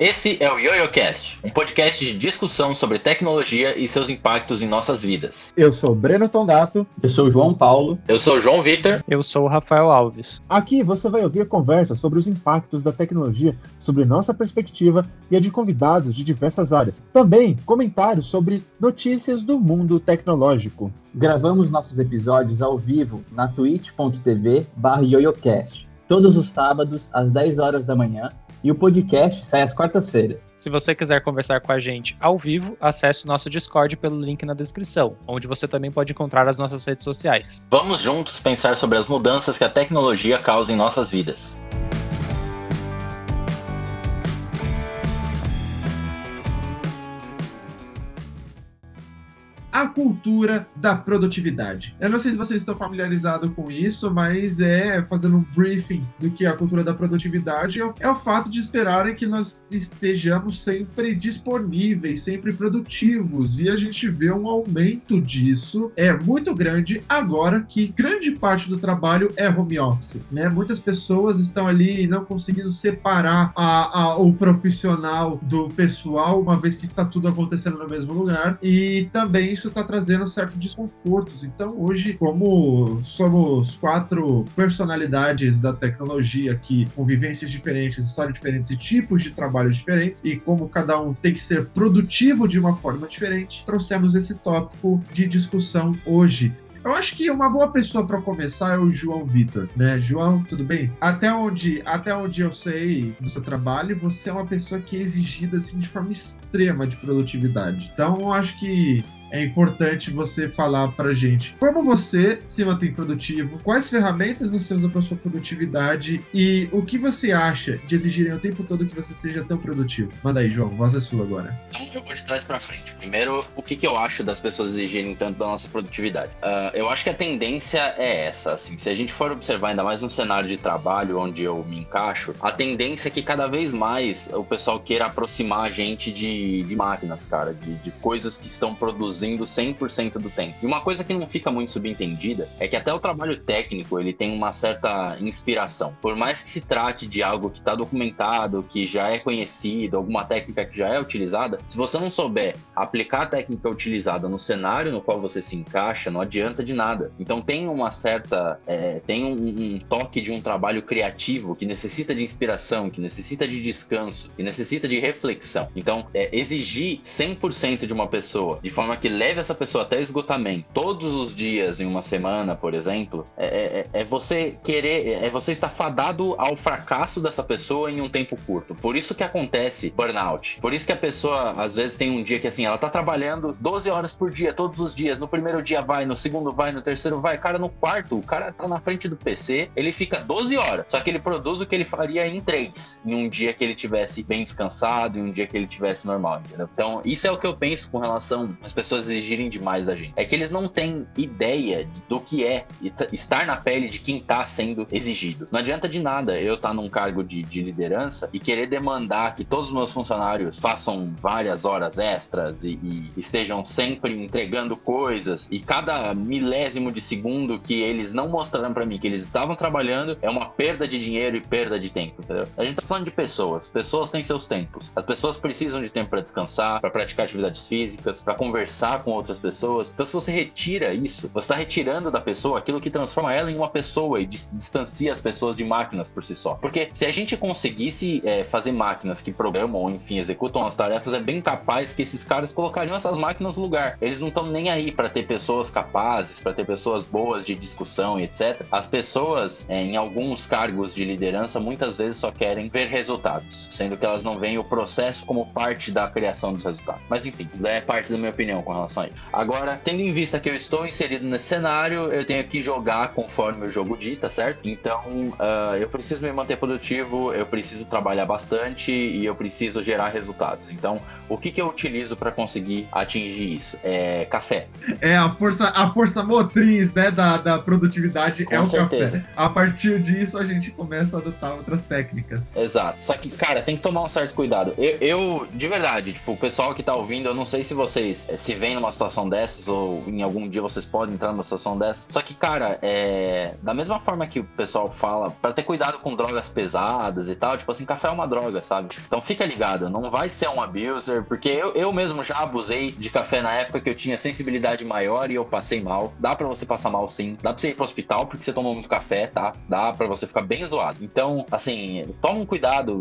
Esse é o YoYoCast, um podcast de discussão sobre tecnologia e seus impactos em nossas vidas. Eu sou Breno Tondato. Eu sou o João Paulo. Eu sou o João Vitor. Eu sou o Rafael Alves. Aqui você vai ouvir conversas sobre os impactos da tecnologia, sobre nossa perspectiva e a de convidados de diversas áreas. Também comentários sobre notícias do mundo tecnológico. Gravamos nossos episódios ao vivo na twitch.tv/yoyocast, todos os sábados às 10 horas da manhã e o podcast sai às quartas-feiras. Se você quiser conversar com a gente ao vivo, acesse o nosso Discord pelo link na descrição, onde você também pode encontrar as nossas redes sociais. Vamos juntos pensar sobre as mudanças que a tecnologia causa em nossas vidas. A cultura da produtividade. Eu não sei se vocês estão familiarizados com isso, mas é fazendo um briefing do que é a cultura da produtividade é o fato de esperarem que nós estejamos sempre disponíveis, sempre produtivos, e a gente vê um aumento disso é muito grande agora que grande parte do trabalho é home office, né? Muitas pessoas estão ali não conseguindo separar a, a, o profissional do pessoal, uma vez que está tudo acontecendo no mesmo lugar, e também isso está trazendo certos desconfortos. Então, hoje, como somos quatro personalidades da tecnologia aqui, com vivências diferentes, histórias diferentes e tipos de trabalho diferentes, e como cada um tem que ser produtivo de uma forma diferente, trouxemos esse tópico de discussão hoje. Eu acho que uma boa pessoa para começar é o João Vitor, né? João, tudo bem? Até onde, até onde eu sei do seu trabalho, você é uma pessoa que é exigida assim de forma extrema de produtividade. Então, eu acho que é importante você falar pra gente como você se mantém produtivo, quais ferramentas você usa para sua produtividade e o que você acha de exigirem o tempo todo que você seja tão produtivo. Manda aí, João, voz é sua agora. Então eu vou de trás para frente. Primeiro, o que, que eu acho das pessoas exigirem tanto da nossa produtividade? Uh, eu acho que a tendência é essa, assim, se a gente for observar ainda mais no cenário de trabalho onde eu me encaixo, a tendência é que cada vez mais o pessoal queira aproximar a gente de, de máquinas, cara, de, de coisas que estão produzindo produzindo 100% do tempo. E uma coisa que não fica muito subentendida é que até o trabalho técnico ele tem uma certa inspiração. Por mais que se trate de algo que está documentado, que já é conhecido, alguma técnica que já é utilizada, se você não souber aplicar a técnica utilizada no cenário no qual você se encaixa, não adianta de nada. Então tem uma certa, é, tem um, um toque de um trabalho criativo que necessita de inspiração, que necessita de descanso, que necessita de reflexão. Então é, exigir 100% de uma pessoa de forma que que leve essa pessoa até esgotamento todos os dias em uma semana, por exemplo, é, é, é, você querer, é você estar fadado ao fracasso dessa pessoa em um tempo curto. Por isso que acontece burnout. Por isso que a pessoa, às vezes, tem um dia que assim, ela tá trabalhando 12 horas por dia, todos os dias. No primeiro dia vai, no segundo vai, no terceiro vai. Cara, no quarto, o cara tá na frente do PC, ele fica 12 horas. Só que ele produz o que ele faria em 3, em um dia que ele tivesse bem descansado, em um dia que ele tivesse normal, entendeu? Então, isso é o que eu penso com relação às pessoas pessoas exigirem demais da gente. É que eles não têm ideia do que é estar na pele de quem está sendo exigido. Não adianta de nada eu estar tá num cargo de, de, liderança e querer demandar que todos os meus funcionários façam várias horas extras e, e estejam sempre entregando coisas e cada milésimo de segundo que eles não mostraram para mim que eles estavam trabalhando é uma perda de dinheiro e perda de tempo, entendeu? A gente tá falando de pessoas. Pessoas têm seus tempos. As pessoas precisam de tempo para descansar, para praticar atividades físicas, para conversar conversar com outras pessoas. Então, se você retira isso, você está retirando da pessoa aquilo que transforma ela em uma pessoa e distancia as pessoas de máquinas por si só. Porque se a gente conseguisse é, fazer máquinas que programam ou, enfim, executam as tarefas, é bem capaz que esses caras colocariam essas máquinas no lugar. Eles não estão nem aí para ter pessoas capazes, para ter pessoas boas de discussão e etc. As pessoas, é, em alguns cargos de liderança, muitas vezes só querem ver resultados, sendo que elas não veem o processo como parte da criação dos resultados. Mas enfim, é parte da minha opinião com relação a isso. Agora, tendo em vista que eu estou inserido nesse cenário, eu tenho que jogar conforme o jogo dita, certo? Então, uh, eu preciso me manter produtivo, eu preciso trabalhar bastante e eu preciso gerar resultados. Então, o que, que eu utilizo para conseguir atingir isso? É café. É a força, a força motriz, né, da, da produtividade Com é certeza. o café. A partir disso, a gente começa a adotar outras técnicas. Exato. Só que, cara, tem que tomar um certo cuidado. Eu, eu de verdade, tipo, o pessoal que tá ouvindo, eu não sei se vocês se veem vem numa situação dessas, ou em algum dia vocês podem entrar numa situação dessas. Só que, cara, é. Da mesma forma que o pessoal fala, para ter cuidado com drogas pesadas e tal, tipo assim, café é uma droga, sabe? Então fica ligado, não vai ser um abuser, porque eu, eu mesmo já abusei de café na época que eu tinha sensibilidade maior e eu passei mal. Dá para você passar mal sim. Dá pra você ir pro hospital porque você tomou muito café, tá? Dá para você ficar bem zoado. Então, assim, toma um cuidado.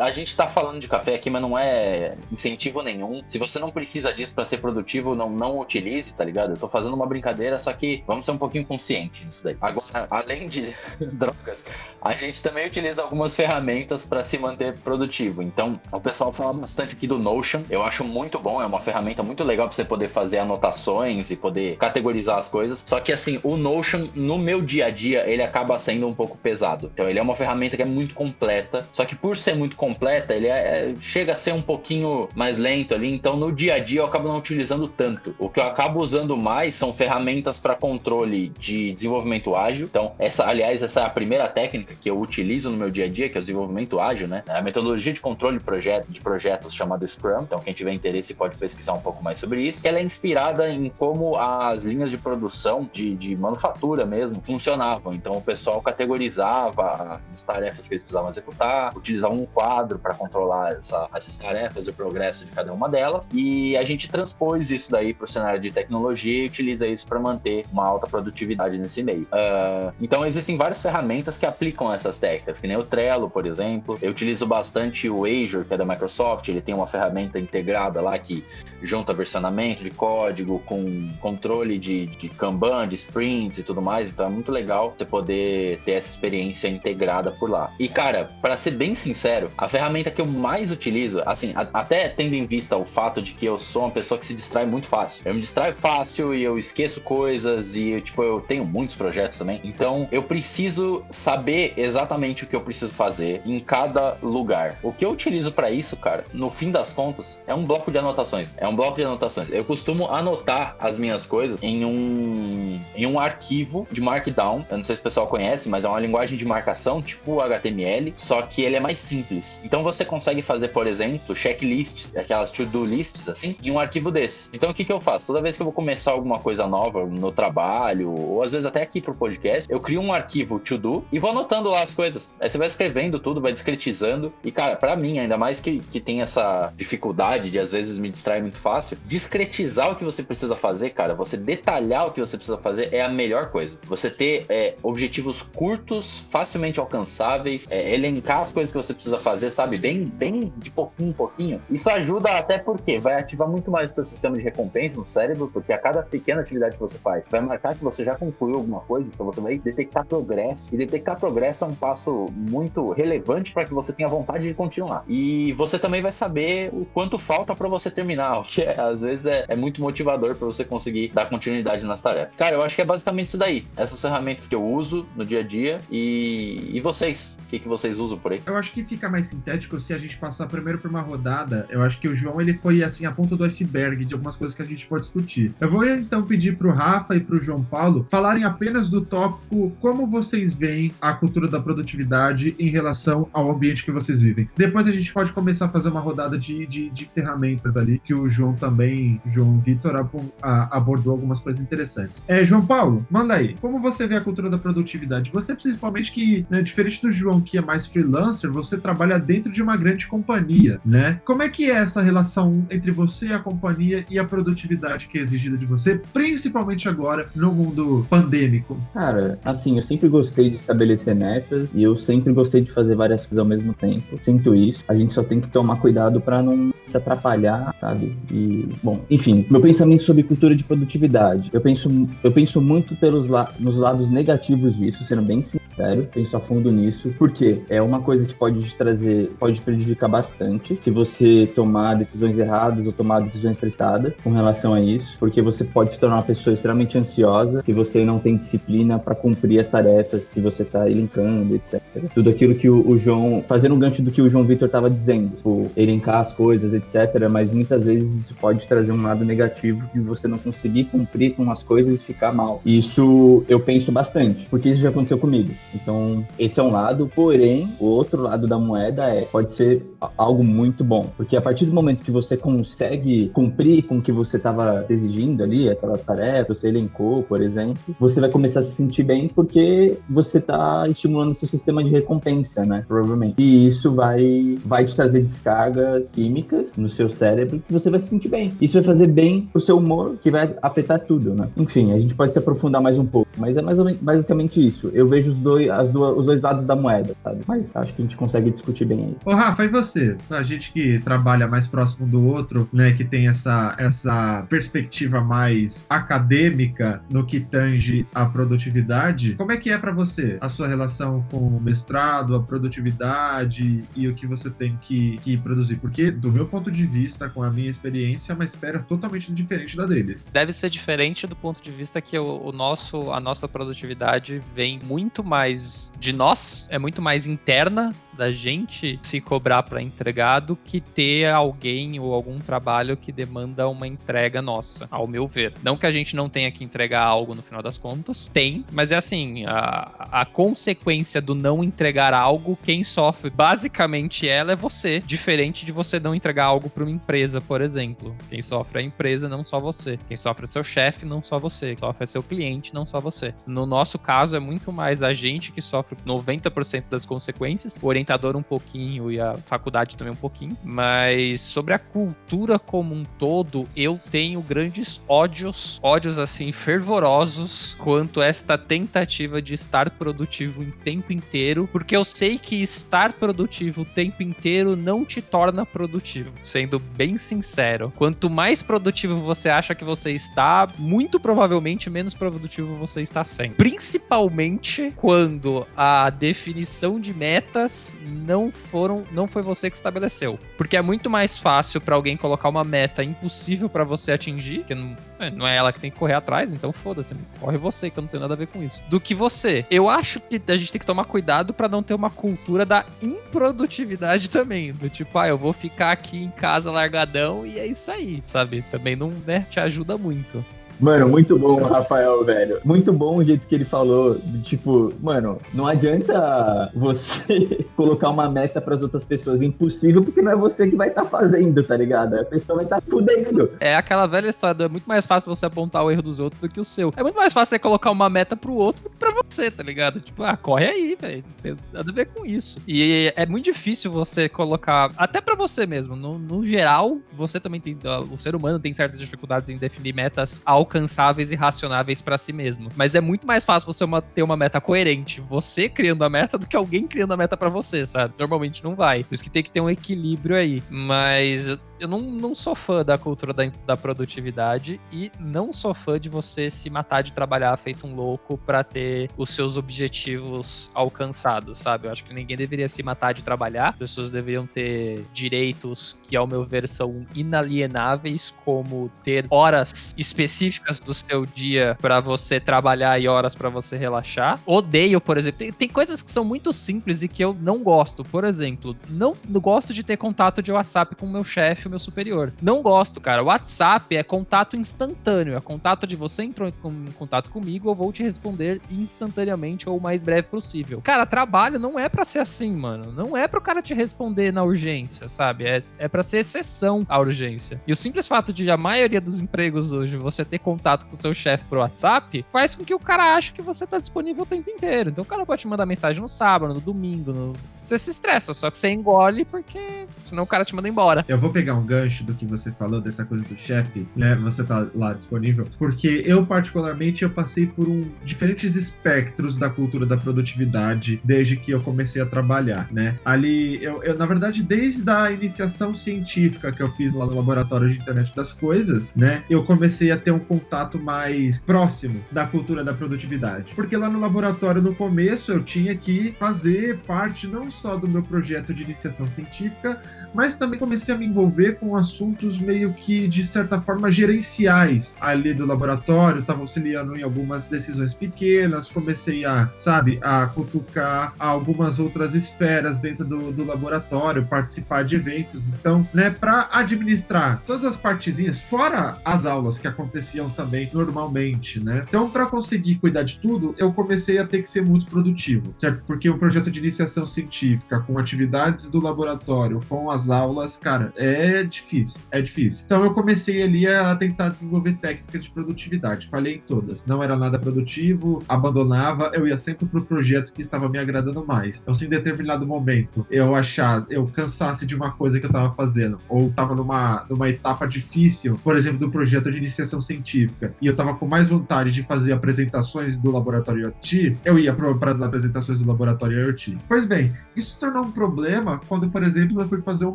A gente tá falando de café aqui, mas não é incentivo nenhum. Se você não precisa disso para ser produtivo, não, não utilize, tá ligado? Eu tô fazendo uma brincadeira, só que vamos ser um pouquinho conscientes nisso daí. Agora, além de drogas, a gente também utiliza algumas ferramentas para se manter produtivo. Então, o pessoal fala bastante aqui do Notion. Eu acho muito bom, é uma ferramenta muito legal para você poder fazer anotações e poder categorizar as coisas. Só que assim, o Notion no meu dia a dia, ele acaba sendo um pouco pesado. Então, ele é uma ferramenta que é muito completa. Só que por ser muito completa, ele é, é, chega a ser um pouquinho mais lento ali. Então, no dia a dia, eu acabo não utilizando tanto. O que eu acabo usando mais são ferramentas para controle de desenvolvimento ágil. Então, essa, aliás, essa é a primeira técnica que eu utilizo no meu dia a dia, que é o desenvolvimento ágil, né? É a metodologia de controle de, projeto, de projetos chamada Scrum. Então, quem tiver interesse pode pesquisar um pouco mais sobre isso. Ela é inspirada em como as linhas de produção, de, de manufatura mesmo, funcionavam. Então, o pessoal categorizava as tarefas que eles precisavam executar, utilizava um quadro para controlar essa, essas tarefas o progresso de cada uma delas. E a gente transpôs isso daí para o cenário de tecnologia e utiliza isso para manter uma alta produtividade nesse meio. Uh, então, existem várias ferramentas que aplicam essas técnicas, que nem o Trello, por exemplo. Eu utilizo bastante o Azure, que é da Microsoft, ele tem uma ferramenta integrada lá que junta versionamento de código com controle de, de Kanban, de sprints e tudo mais. Então é muito legal você poder ter essa experiência integrada por lá. E cara, para ser bem sincero, a ferramenta que eu mais utilizo, assim, a, até tendo em vista o fato de que eu sou uma pessoa que se distrai muito fácil. Eu me distraio fácil e eu esqueço coisas e tipo eu tenho muitos projetos também. Então eu preciso saber exatamente o que eu preciso fazer em cada lugar. O que eu utilizo para isso, cara, no fim das contas, é um bloco de anotações. É um bloco de anotações. Eu costumo anotar as minhas coisas em um em um arquivo de Markdown. Eu não sei se o pessoal conhece, mas é uma linguagem de marcação tipo HTML, só que ele é mais simples. Então você consegue fazer, por exemplo, checklists, aquelas to-do lists assim, em um arquivo desse. Então o que que eu faço? Toda vez que eu vou começar alguma coisa nova no trabalho, ou às vezes até aqui pro podcast, eu crio um arquivo to-do e vou anotando lá as coisas. Aí você vai escrevendo tudo, vai discretizando. E, cara, para mim, ainda mais que, que tem essa dificuldade de às vezes me distrair muito fácil, discretizar o que você precisa fazer, cara, você detalhar o que você precisa fazer é a melhor coisa. Você ter é, objetivos curtos, facilmente alcançáveis, é, elencar as coisas que você precisa fazer, sabe? Bem, bem de pouquinho em pouquinho. Isso ajuda até porque vai ativar muito mais o seu sistema de recompensa no cérebro, porque a cada pequena atividade que você faz vai marcar que você já concluiu alguma coisa, então você vai detectar progresso. E detectar progresso é um passo muito relevante para que você tenha vontade de continuar. E você também vai saber o quanto falta para você terminar, o que é, às vezes é, é muito motivador para você conseguir dar continuidade nas tarefas. Cara, eu acho que é basicamente isso daí. Essas ferramentas que eu uso no dia a dia e, e vocês? O que, que vocês usam por aí? Eu acho que fica mais sintético se a gente passar primeiro por uma rodada. Eu acho que o João ele foi assim a ponta do iceberg de algumas coisas que a gente pode discutir. Eu vou então pedir pro Rafa e pro João Paulo falarem apenas do tópico como vocês veem a cultura da produtividade em relação ao ambiente que vocês vivem. Depois a gente pode começar a fazer uma rodada de, de, de ferramentas ali, que o João também, João Vitor, abordou algumas coisas interessantes. É, João Paulo, manda aí. Como você vê a cultura da produtividade? Você, principalmente, que, né, diferente do João, que é mais freelancer, você trabalha dentro de uma grande companhia, né? Como é que é essa relação entre você, a companhia e a produtividade que é exigida de você, principalmente agora no mundo pandêmico? Cara, assim, eu sempre gostei de estabelecer metas e eu sempre gostei de fazer várias coisas ao mesmo tempo. Sinto isso. A gente só tem que tomar cuidado para não se atrapalhar, sabe? E, bom, enfim, meu pensamento sobre cultura de produtividade. Eu penso, eu penso muito pelos la nos lados negativos disso, sendo bem sincero, penso a fundo nisso, porque é uma coisa que pode te trazer, pode prejudicar bastante se você tomar decisões erradas ou tomar decisões prestadas com relação a isso, porque você pode se tornar uma pessoa extremamente ansiosa se você não tem disciplina para cumprir as tarefas que você está elencando, etc. Tudo aquilo que o, o João, fazendo um gancho do que o João Vitor estava dizendo, tipo, elencar as coisas, etc. Mas muitas vezes isso pode trazer um lado negativo de você não conseguir cumprir com as coisas e ficar mal. Isso eu penso bastante, porque isso já aconteceu comigo. Então, esse é um lado, porém, o outro lado da moeda é pode ser algo muito bom, porque a partir do momento que você consegue cumprir com o que você estava exigindo ali, aquelas tarefas, você elencou, por exemplo, você vai começar a se sentir bem porque você está estimulando seu sistema de recompensa, né? Provavelmente. E isso vai, vai te trazer descargas químicas no seu cérebro que você vai se sentir bem. Isso vai fazer bem pro seu humor, que vai afetar tudo, né? Enfim, a gente pode se aprofundar mais um pouco, mas é mais ou basicamente isso. Eu vejo os dois, as duas, os dois lados da moeda, sabe? Mas acho que a gente consegue discutir bem aí. Ô, Rafa, e você? A gente que trabalha mais próximo do outro, né, que tem essa, essa perspectiva mais acadêmica no que tange a produtividade, como é que é para você a sua relação com o mestrado, a produtividade e o que você tem que, que produzir? Porque, do meu ponto de vista, com a minha experiência, é uma esfera totalmente diferente da deles. Deve ser diferente do ponto de vista que o, o nosso, a nossa produtividade vem muito mais de nós, é muito mais interna da gente se cobrar para entregar do que ter alguém ou algum trabalho que demanda uma entrega nossa, ao meu ver. Não que a gente não tenha que entregar algo no final das contas, tem, mas é assim, a, a consequência do não entregar algo, quem sofre basicamente ela é você, diferente de você não entregar algo para uma empresa, por exemplo. Quem sofre é a empresa, não só você. Quem sofre é seu chefe, não só você. Quem sofre é seu cliente, não só você. No nosso caso, é muito mais a gente que sofre 90% das consequências, o orientador um pouquinho e a faculdade também um pouquinho. Mas sobre a cultura como um todo, eu tenho grandes ódios, ódios assim fervorosos quanto esta tentativa de estar produtivo em tempo inteiro, porque eu sei que estar produtivo o tempo inteiro não te torna produtivo, sendo bem sincero. Quanto mais produtivo você acha que você está, muito provavelmente menos produtivo você está sendo. Principalmente quando a definição de metas não foram, não foi você que estabeleceu, porque é muito mais fácil para alguém colocar uma meta impossível para você atingir, que não, é, não é ela que tem que correr atrás, então foda-se, corre você, que eu não tenho nada a ver com isso, do que você. Eu acho que a gente tem que tomar cuidado para não ter uma cultura da improdutividade também, do tipo, ah, eu vou ficar aqui em casa largadão e é isso aí, sabe? Também não, né, te ajuda muito. Mano, muito bom, Rafael, velho. Muito bom o jeito que ele falou. Tipo, mano, não adianta você colocar uma meta para as outras pessoas impossível, porque não é você que vai estar tá fazendo, tá ligado? A pessoa vai estar tá fudendo. É aquela velha história: é muito mais fácil você apontar o erro dos outros do que o seu. É muito mais fácil você colocar uma meta pro outro do que pra você, tá ligado? Tipo, ah, corre aí, velho. Não tem nada a ver com isso. E é muito difícil você colocar, até para você mesmo. No, no geral, você também tem. O ser humano tem certas dificuldades em definir metas ao alcançáveis e racionáveis para si mesmo. Mas é muito mais fácil você uma, ter uma meta coerente, você criando a meta, do que alguém criando a meta para você, sabe? Normalmente não vai. Por isso que tem que ter um equilíbrio aí. Mas eu não, não sou fã da cultura da, da produtividade e não sou fã de você se matar de trabalhar feito um louco para ter os seus objetivos alcançados, sabe? Eu acho que ninguém deveria se matar de trabalhar. As pessoas deveriam ter direitos que, ao meu ver, são inalienáveis, como ter horas específicas do seu dia para você trabalhar e horas para você relaxar. Odeio, por exemplo, tem, tem coisas que são muito simples e que eu não gosto. Por exemplo, não, não gosto de ter contato de WhatsApp com meu chefe meu superior. Não gosto, cara. WhatsApp é contato instantâneo. É contato de você entrou em contato comigo, eu vou te responder instantaneamente ou o mais breve possível. Cara, trabalho não é para ser assim, mano. Não é pro cara te responder na urgência, sabe? É, é para ser exceção à urgência. E o simples fato de a maioria dos empregos hoje você ter contato com o seu chefe por WhatsApp faz com que o cara ache que você tá disponível o tempo inteiro. Então o cara pode te mandar mensagem no sábado, no domingo. No... Você se estressa, só que você engole porque senão o cara te manda embora. Eu vou pegar um gancho do que você falou, dessa coisa do chefe, né? Você tá lá disponível. Porque eu, particularmente, eu passei por um, diferentes espectros da cultura da produtividade desde que eu comecei a trabalhar, né? Ali, eu, eu, na verdade, desde a iniciação científica que eu fiz lá no laboratório de internet das coisas, né? Eu comecei a ter um contato mais próximo da cultura da produtividade. Porque lá no laboratório, no começo, eu tinha que fazer parte não só do meu projeto de iniciação científica, mas também comecei a me envolver com assuntos meio que, de certa forma, gerenciais ali do laboratório, estava auxiliando em algumas decisões pequenas, comecei a, sabe, a cutucar algumas outras esferas dentro do, do laboratório, participar de eventos. Então, né, para administrar todas as partezinhas, fora as aulas que aconteciam também normalmente, né? Então, para conseguir cuidar de tudo, eu comecei a ter que ser muito produtivo, certo? Porque o projeto de iniciação científica, com atividades do laboratório, com as aulas, cara, é difícil, é difícil. Então, eu comecei ali a tentar desenvolver técnicas de produtividade. Falhei em todas. Não era nada produtivo, abandonava, eu ia sempre pro projeto que estava me agradando mais. Então, se em determinado momento eu achasse, eu cansasse de uma coisa que eu estava fazendo, ou estava numa, numa etapa difícil, por exemplo, do projeto de iniciação científica, e eu estava com mais vontade de fazer apresentações do laboratório IoT, eu ia para as apresentações do laboratório IoT. Pois bem, isso se tornou um problema quando, por exemplo, eu fui fazer um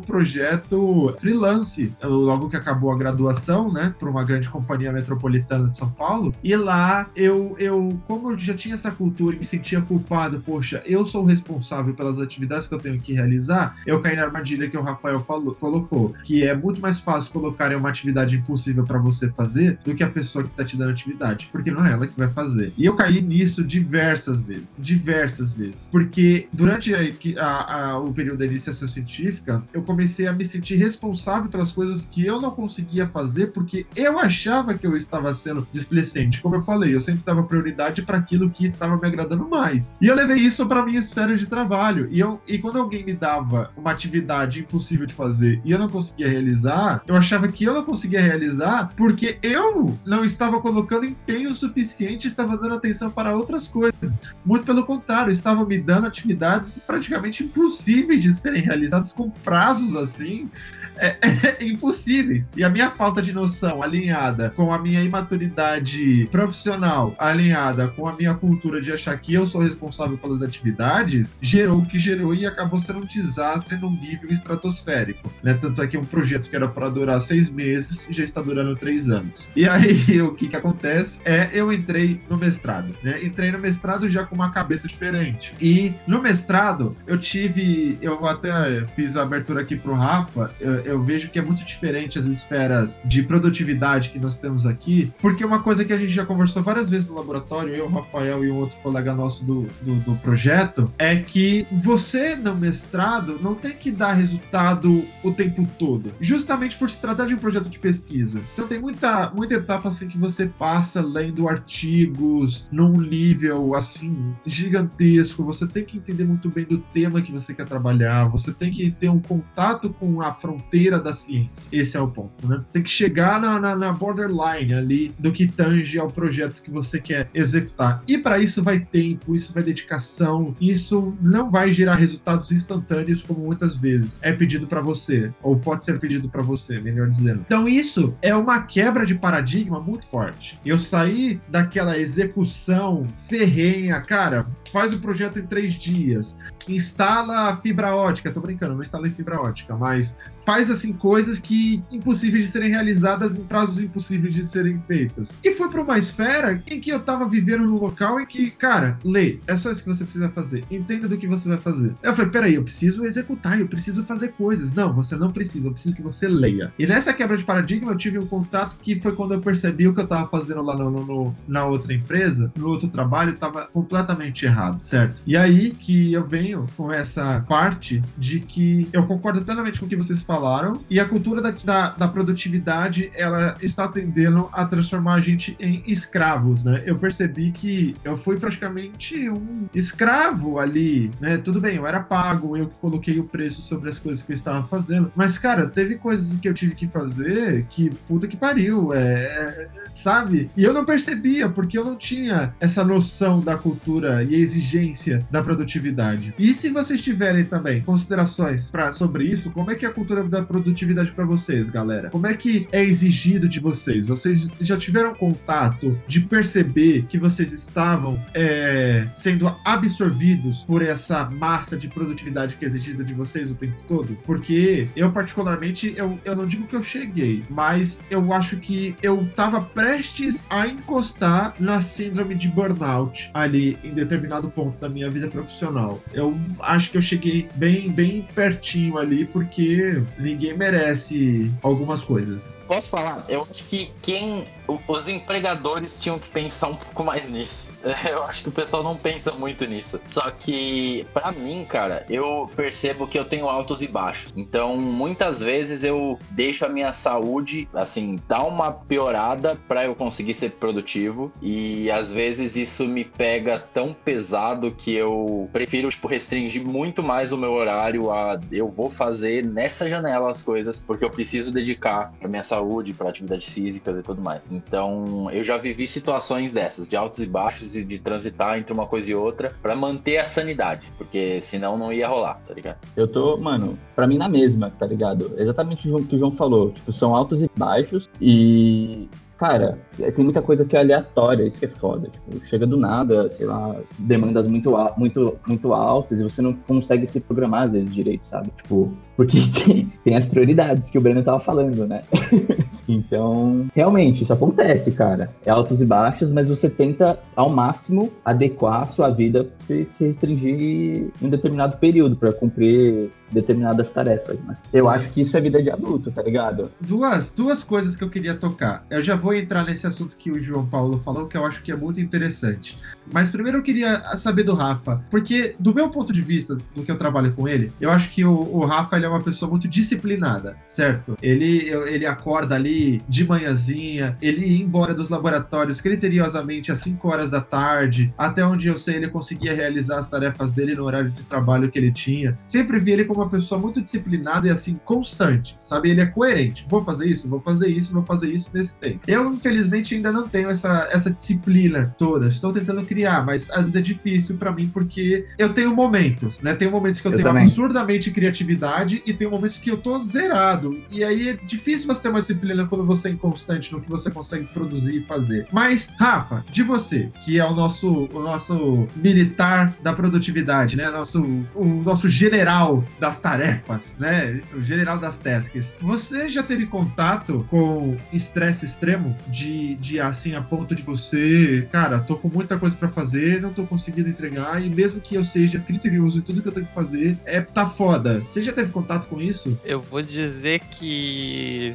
projeto freelance, logo que acabou a graduação, né, para uma grande companhia metropolitana de São Paulo, e lá eu, eu, como eu já tinha essa cultura e me sentia culpado, poxa, eu sou responsável pelas atividades que eu tenho que realizar, eu caí na armadilha que o Rafael falou, colocou, que é muito mais fácil colocar uma atividade impossível para você fazer do que a pessoa que está te dando atividade, porque não é ela que vai fazer. E eu caí nisso diversas vezes, diversas vezes, porque durante a, a, a, o período da iniciação científica, eu comecei a me sentir responsável pelas coisas que eu não conseguia fazer porque eu achava que eu estava sendo displicente. Como eu falei, eu sempre dava prioridade para aquilo que estava me agradando mais. E eu levei isso para minha esfera de trabalho. E, eu, e quando alguém me dava uma atividade impossível de fazer e eu não conseguia realizar, eu achava que eu não conseguia realizar porque eu não estava colocando empenho suficiente, estava dando atenção para outras coisas. Muito pelo contrário, estava me dando atividades praticamente impossíveis de serem realizadas com prazos assim é, é, impossíveis. E a minha falta de noção alinhada com a minha imaturidade profissional, alinhada com a minha cultura de achar que eu sou responsável pelas atividades, gerou o que gerou e acabou sendo um desastre num nível estratosférico. Né? Tanto é que um projeto que era para durar seis meses já está durando três anos. E aí o que, que acontece é eu entrei no mestrado. Né? Entrei no mestrado já com uma cabeça diferente. E no mestrado eu tive, eu até fiz a abertura aqui pro Rafa, eu, eu vejo que é muito diferente as esferas de produtividade que nós temos aqui, porque uma coisa que a gente já conversou várias vezes no laboratório, eu, Rafael e um outro colega nosso do, do, do projeto, é que você no mestrado não tem que dar resultado o tempo todo, justamente por se tratar de um projeto de pesquisa. Então tem muita, muita etapa assim que você passa lendo artigos num nível assim gigantesco, você tem que entender muito bem do tema que você quer trabalhar, você tem que ter um contato com a fronteira fronteira da ciência. Esse é o ponto, né? Tem que chegar na, na, na borderline ali do que tange ao projeto que você quer executar. E para isso vai tempo, isso vai dedicação, isso não vai gerar resultados instantâneos como muitas vezes é pedido para você, ou pode ser pedido para você, melhor dizendo. Então isso é uma quebra de paradigma muito forte. Eu saí daquela execução ferrenha, cara, faz o projeto em três dias, instala fibra ótica, tô brincando, não instalei fibra ótica, mas faz assim coisas que impossíveis de serem realizadas em prazos impossíveis de serem feitos. E foi para uma esfera em que eu tava vivendo num local em que, cara, lê, é só isso que você precisa fazer. Entenda do que você vai fazer. Eu falei, peraí, eu preciso executar, eu preciso fazer coisas. Não, você não precisa, eu preciso que você leia. E nessa quebra de paradigma eu tive um contato que foi quando eu percebi o que eu tava fazendo lá no, no na outra empresa, no outro trabalho, tava completamente errado, certo? E aí que eu venho com essa parte de que eu concordo plenamente com o que vocês falam falaram, e a cultura da, da, da, produtividade ela está tendendo a transformar a gente em escravos, né? Eu percebi que eu fui praticamente um escravo ali, né? Tudo bem, eu era pago, eu que coloquei o preço sobre as coisas que eu estava fazendo, mas cara, teve coisas que eu tive que fazer que puta que pariu, é, sabe? E eu não percebia porque eu não tinha essa noção da cultura e a exigência da produtividade. E se vocês tiverem também considerações para sobre isso, como é que a cultura da produtividade para vocês, galera? Como é que é exigido de vocês? Vocês já tiveram contato de perceber que vocês estavam é, sendo absorvidos por essa massa de produtividade que é exigido de vocês o tempo todo? Porque eu, particularmente, eu, eu não digo que eu cheguei, mas eu acho que eu tava prestes a encostar na síndrome de burnout ali em determinado ponto da minha vida profissional. Eu acho que eu cheguei bem, bem pertinho ali, porque ninguém merece algumas coisas. Posso falar? Eu acho que quem os empregadores tinham que pensar um pouco mais nisso. Eu acho que o pessoal não pensa muito nisso. Só que, para mim, cara, eu percebo que eu tenho altos e baixos. Então, muitas vezes eu deixo a minha saúde, assim, dar uma piorada para eu conseguir ser produtivo. E às vezes isso me pega tão pesado que eu prefiro, tipo, restringir muito mais o meu horário a eu vou fazer nessa janela as coisas, porque eu preciso dedicar pra minha saúde, para atividades físicas e tudo mais. Então, eu já vivi situações dessas, de altos e baixos e de transitar entre uma coisa e outra para manter a sanidade, porque senão não ia rolar, tá ligado? Eu tô, mano, pra mim na mesma, tá ligado? Exatamente o que o João falou. Tipo, são altos e baixos e cara, tem muita coisa que é aleatória, isso que é foda. Tipo, chega do nada, sei lá, demandas muito, muito, muito altas e você não consegue se programar às vezes direito, sabe? Tipo, porque tem, tem as prioridades que o Breno tava falando, né? então, realmente, isso acontece, cara. É altos e baixos, mas você tenta ao máximo adequar a sua vida pra você se restringir em um determinado período para cumprir determinadas tarefas, né? Eu acho que isso é vida de adulto, tá ligado? Duas, duas coisas que eu queria tocar. Eu já vou entrar nesse assunto que o João Paulo falou, que eu acho que é muito interessante. Mas primeiro eu queria saber do Rafa, porque do meu ponto de vista, do que eu trabalho com ele, eu acho que o, o Rafa ele é uma pessoa muito disciplinada, certo? Ele, ele acorda ali de manhãzinha, ele ia embora dos laboratórios criteriosamente às 5 horas da tarde, até onde eu sei ele conseguia realizar as tarefas dele no horário de trabalho que ele tinha. Sempre vi ele como uma pessoa muito disciplinada e assim, constante, sabe? Ele é coerente. Vou fazer isso, vou fazer isso, vou fazer isso nesse tempo. Eu, infelizmente, ainda não tenho essa, essa disciplina toda. Estou tentando criar, mas às vezes é difícil para mim porque eu tenho momentos, né? Tem momentos que eu, eu tenho também. absurdamente criatividade e tem momentos que eu tô zerado. E aí é difícil você ter uma disciplina quando você é inconstante no que você consegue produzir e fazer. Mas, Rafa, de você, que é o nosso, o nosso militar da produtividade, né? Nosso, o nosso general da das tarefas, né? O general das tasks. Você já teve contato com estresse extremo? De, de assim, a ponto de você, cara, tô com muita coisa para fazer, não tô conseguindo entregar, e mesmo que eu seja criterioso em tudo que eu tenho que fazer, é tá foda. Você já teve contato com isso? Eu vou dizer que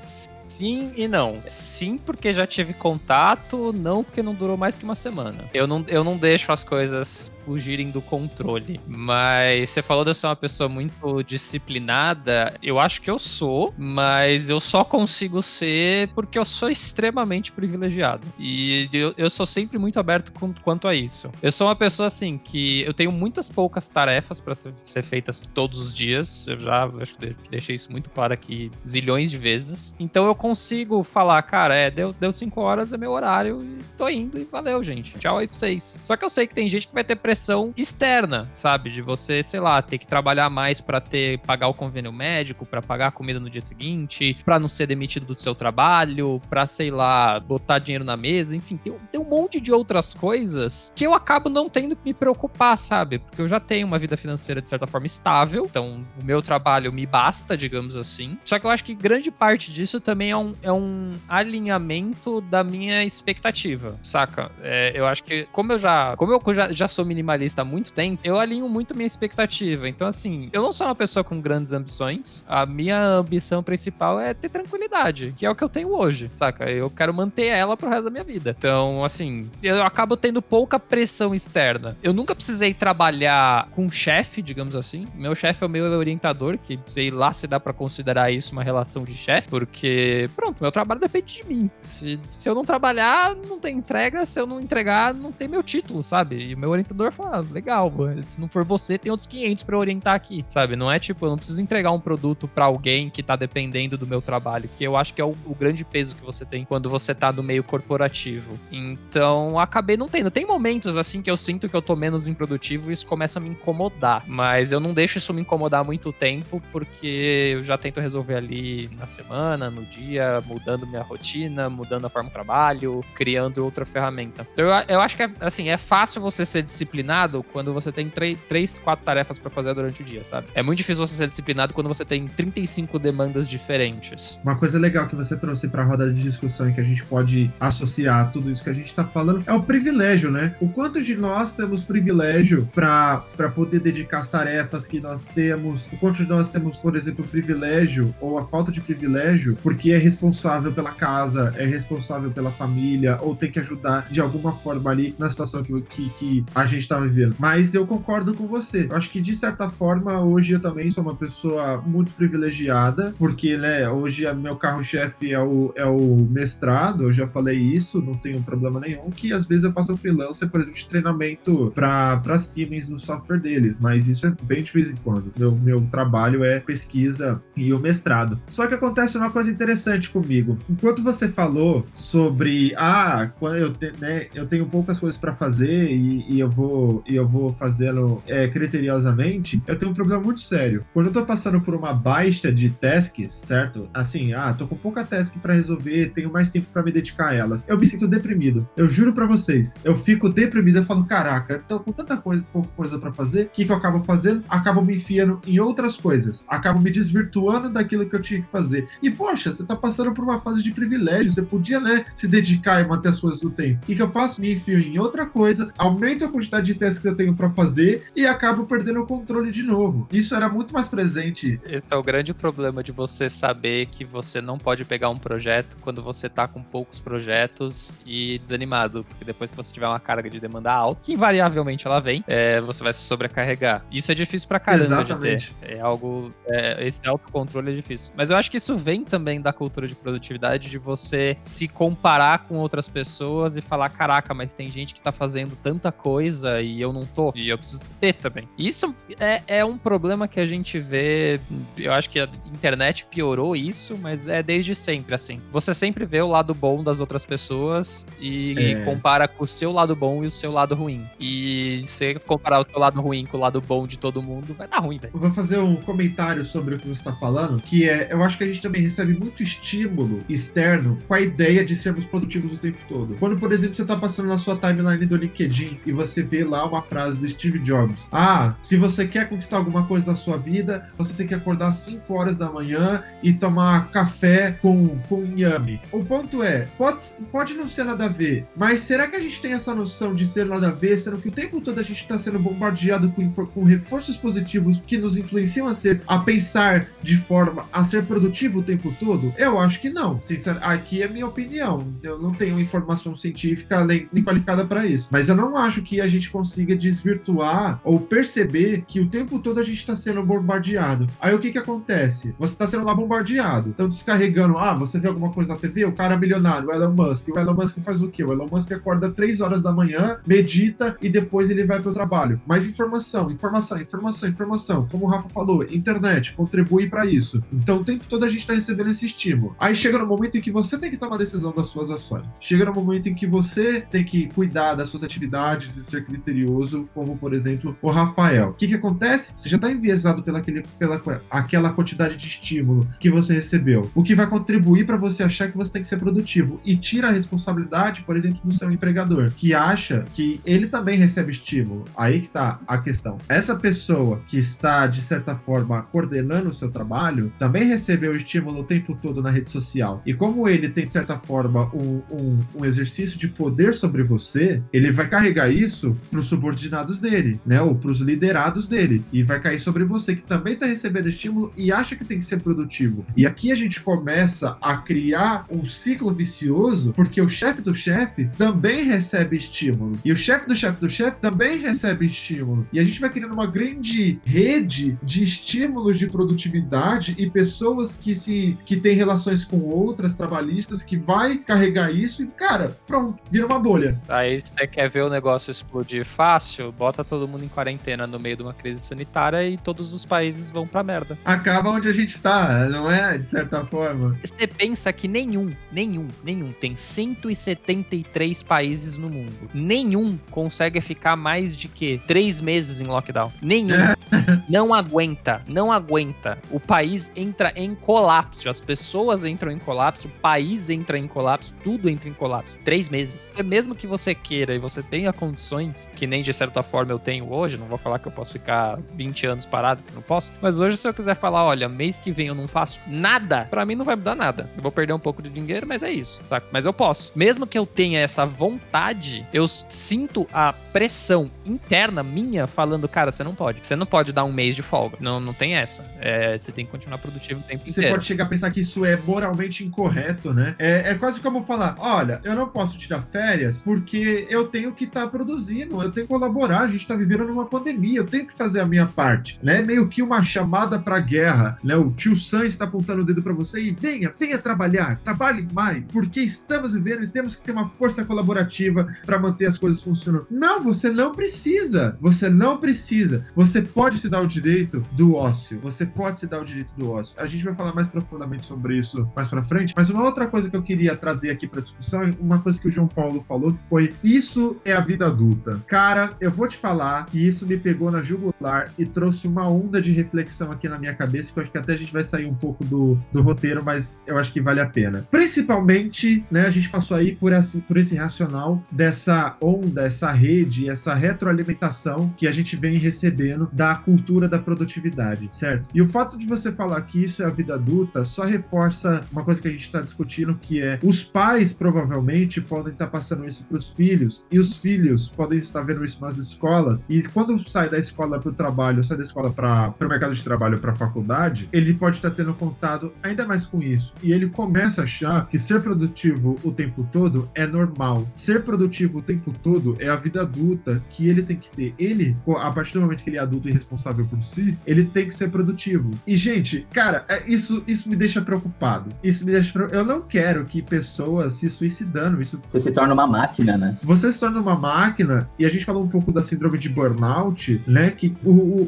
Sim e não. Sim, porque já tive contato, não porque não durou mais que uma semana. Eu não, eu não deixo as coisas fugirem do controle. Mas você falou de eu ser uma pessoa muito disciplinada. Eu acho que eu sou, mas eu só consigo ser porque eu sou extremamente privilegiado. E eu, eu sou sempre muito aberto com, quanto a isso. Eu sou uma pessoa assim que eu tenho muitas poucas tarefas para ser, ser, feitas todos os dias. Eu já acho que deixei isso muito claro aqui zilhões de vezes. Então eu consigo falar, cara, é, deu, deu cinco horas, é meu horário e tô indo e valeu, gente. Tchau aí pra vocês. Só que eu sei que tem gente que vai ter pressão externa, sabe? De você, sei lá, ter que trabalhar mais para ter, pagar o convênio médico, para pagar a comida no dia seguinte, para não ser demitido do seu trabalho, pra, sei lá, botar dinheiro na mesa, enfim, tem, tem um monte de outras coisas que eu acabo não tendo que me preocupar, sabe? Porque eu já tenho uma vida financeira de certa forma estável, então o meu trabalho me basta, digamos assim. Só que eu acho que grande parte disso também é um, é um alinhamento da minha expectativa, saca? É, eu acho que, como eu já, como eu já, já sou minimalista há muito tempo, eu alinho muito minha expectativa. Então, assim, eu não sou uma pessoa com grandes ambições. A minha ambição principal é ter tranquilidade, que é o que eu tenho hoje, saca? Eu quero manter ela pro resto da minha vida. Então, assim, eu acabo tendo pouca pressão externa. Eu nunca precisei trabalhar com um chefe, digamos assim. Meu chefe é o meu orientador, que sei lá se dá para considerar isso uma relação de chefe, porque pronto, meu trabalho depende de mim. Se, se eu não trabalhar, não tem entrega. Se eu não entregar, não tem meu título, sabe? E o meu orientador fala, ah, legal, se não for você, tem outros 500 para orientar aqui, sabe? Não é tipo, eu não preciso entregar um produto para alguém que tá dependendo do meu trabalho, que eu acho que é o, o, grande peso que você tem quando você tá no meio corporativo. Então, acabei não tendo. Tem momentos assim que eu sinto que eu tô menos improdutivo e isso começa a me incomodar, mas eu não deixo isso me incomodar muito tempo porque eu já tento resolver ali na semana, no dia, mudando minha rotina, mudando a forma de trabalho, criando outra ferramenta. Então, eu, eu acho que é, assim, é fácil você ser disciplinado quando você tem três, quatro tarefas para fazer durante o dia, sabe? É muito difícil você ser disciplinado quando você tem 35 demandas diferentes. Uma coisa legal que você trouxe para a roda de discussão e que a gente pode associar tudo isso que a gente está falando é o privilégio, né? O quanto de nós temos privilégio para poder dedicar as tarefas que nós temos, o quanto de nós temos, por exemplo, privilégio ou a falta de privilégio porque é responsável pela casa, é responsável pela família ou tem que ajudar de alguma forma ali na situação que, que, que a gente está vivendo. Mas eu concordo com você. Eu acho que de certa forma hoje eu também sou uma pessoa muito privilegiada, porque né, hoje meu carro-chefe é o, é o mestrado, eu já falei isso, não tenho problema nenhum, que às vezes eu faço freelancer, por exemplo, de treinamento para Siemens no software deles, mas isso é bem de vez em quando. Meu, meu trabalho é pesquisa e o mestrado. Só que acontece uma coisa interessante comigo. Enquanto você falou sobre, ah, quando eu, te, né, eu tenho poucas coisas para fazer e, e, eu vou e eu vou fazê-lo é, criteriosamente, eu tenho um problema muito sério. Quando eu tô passando por uma baixa de tasks, certo? Assim, ah, tô com pouca task para resolver, tenho mais tempo para me dedicar a elas. Eu me sinto deprimido. Eu juro para vocês, eu fico deprimido, eu falo, caraca, tô com tanta coisa, pouca coisa para fazer, o que, que eu acabo fazendo? Acabo me enfiando em outras coisas. Acabo me desvirtuando daquilo que eu tinha que fazer. E, poxa, você tá passando por uma fase de privilégio, você podia, né, se dedicar e manter as coisas do tempo. O que, que eu faço? Me enfio em outra coisa, aumento a quantidade de testes que eu tenho para fazer e acabo perdendo o controle de novo. Isso era muito mais presente. Esse é o grande problema de você saber que você não pode pegar um projeto quando você tá com poucos projetos e desanimado, porque depois que você tiver uma carga de demanda alta, que invariavelmente ela vem, é, você vai se sobrecarregar. Isso é difícil pra caramba Exatamente. de ter. É algo. É, esse autocontrole é difícil. Mas eu acho que isso vem também da cultura de produtividade, de você se comparar com outras pessoas e falar: caraca, mas tem gente que tá fazendo tanta coisa e eu não tô, e eu preciso ter também. Isso é, é um problema que a gente vê. Eu acho que a internet piorou isso, mas é desde sempre assim. Você sempre vê o lado bom das outras pessoas e é. compara com o seu lado bom e o seu lado ruim. E se comparar o seu lado ruim com o lado bom de todo mundo, vai dar ruim, velho. Vou fazer um comentário sobre o que você está falando, que é, eu acho que a gente também recebe muito estímulo externo com a ideia de sermos produtivos o tempo todo. Quando, por exemplo, você está passando na sua timeline do LinkedIn e você vê lá uma frase do Steve Jobs: Ah, se você quer conquistar alguma coisa na sua vida, você tem que acordar às 5 horas da manhã e tomar café com, com inhame. O ponto é, pode, pode não ser nada a ver, mas será que a gente tem essa noção de ser nada a ver, sendo que o tempo todo a gente está sendo bombardeado com, com reforços positivos que nos influenciam a ser, a pensar de forma a ser produtivo o tempo todo? Eu acho que não. Sincero, aqui é minha opinião. Eu não tenho informação científica nem, nem qualificada para isso. Mas eu não acho que a gente consiga desvirtuar ou perceber que o tempo todo a gente está sendo bombardeado. Aí o que que acontece? Você está sendo lá bombardeado. Então descarregando, ah, você vê alguma coisa na TV, o cara é milionário, o Elon Musk. O Elon Musk faz o quê? O Elon Musk acorda 3 horas da manhã, medita e depois ele vai para o trabalho. Mais informação, informação, informação, informação. Como o Rafa falou, internet contribui para isso. Então o tempo todo a gente está recebendo esse estímulo. Aí chega no momento em que você tem que tomar decisão das suas ações. Chega no momento em que você tem que cuidar das suas atividades e ser criterioso, como por exemplo o Rafael. O que, que acontece? Você já está enviesado pela, aquele, pela aquela quantidade de estímulo que você recebeu, o que vai contribuir para você achar que você tem que ser produtivo e tira a responsabilidade, por exemplo, do seu empregador, que acha que ele também recebe estímulo. Aí que tá a questão. Essa pessoa que está, de certa forma, coordenando o seu trabalho, também recebeu estímulo o tempo todo na rede social. E como ele tem, de certa forma, um, um, um exercício de poder sobre você, ele vai carregar isso para os subordinados dele, né? Ou para os liderados dele. E vai cair sobre você, que também está recebendo estímulo e acha que tem que ser produtivo. E aqui a gente começa a criar um ciclo vicioso, porque o chefe do chefe também recebe estímulo. E o chefe do chefe do chefe também recebe estímulo. E a gente vai criando uma grande rede de estímulos de produtividade e pessoas que se que têm relações com outras trabalhistas que vai carregar isso e, cara, pronto, vira uma bolha. Aí você quer ver o negócio explodir Fácil, bota todo mundo em quarentena no meio de uma crise sanitária e todos os países vão pra merda. Acaba onde a gente está, não é? De certa forma. Você pensa que nenhum, nenhum, nenhum, tem 173 países no mundo. Nenhum consegue ficar mais de que três meses em lockdown. Nenhum. não aguenta, não aguenta. O país entra em colapso, as pessoas entram em colapso, o país entra em colapso, tudo entra em colapso. Três meses. É mesmo que você queira e você tenha condições, que nem de certa forma eu tenho hoje, não vou falar que eu posso ficar 20 anos parado, porque não posso, mas hoje se eu quiser falar, olha, mês que vem eu não faço nada, para mim não vai mudar nada. Eu vou perder um pouco de dinheiro, mas é isso, saca? Mas eu posso. Mesmo que eu tenha essa vontade, eu sinto a pressão interna minha falando, cara, você não pode. Você não pode dar um mês de folga. Não, não tem essa. É, você tem que continuar produtivo o tempo Você inteiro. pode chegar a pensar que isso é moralmente incorreto, né? É, é quase como falar: olha, eu não posso tirar férias porque eu tenho que estar produzindo, eu tenho que colaborar, a gente tá vivendo numa pandemia, eu tenho que fazer a minha parte, né? Meio que uma chamada pra guerra, né? O tio Sam está apontando o dedo pra você e venha, venha trabalhar, trabalhe mais, porque estamos vivendo e temos que ter uma força colaborativa pra manter as coisas funcionando. Não, você não precisa, você não precisa. Você pode se dar o direito do ócio, você pode se dar o direito do ócio. A gente vai falar mais profundamente sobre isso mais pra frente, mas uma outra coisa que eu queria trazer aqui pra discussão é uma coisa que o João Paulo falou, que foi isso é a vida adulta. Cara, eu vou te falar que isso me pegou na jugular e trouxe uma onda de reflexão aqui na minha cabeça, que eu acho que até a gente vai sair um pouco do, do roteiro, mas eu acho que vale a pena. Principalmente, né, a gente passou aí por esse, por esse racional dessa onda, essa rede, essa retroalimentação que a gente vem recebendo da cultura da produtividade, certo? E o fato de você falar que isso é a vida adulta só reforça uma coisa que a gente está discutindo, que é os pais provavelmente podem estar passando isso para os filhos e os filhos podem estar vendo isso nas escolas e quando sai da escola para o trabalho, sai da escola para o mercado de trabalho, para a faculdade, ele pode estar tendo contato ainda mais com isso e ele começa a achar que ser produtivo o tempo todo é normal. Ser produtivo o tempo todo é a vida adulta que ele tem que ter. Ele, a partir do momento que ele é adulto e responsável por si, ele tem que ser produtivo. E gente, cara, é- isso isso me deixa preocupado. Isso me deixa eu não quero que pessoas se suicidando, isso Você se torna uma máquina, né? você se torna uma máquina, e a gente falou um pouco da síndrome de burnout, né? Que o, o,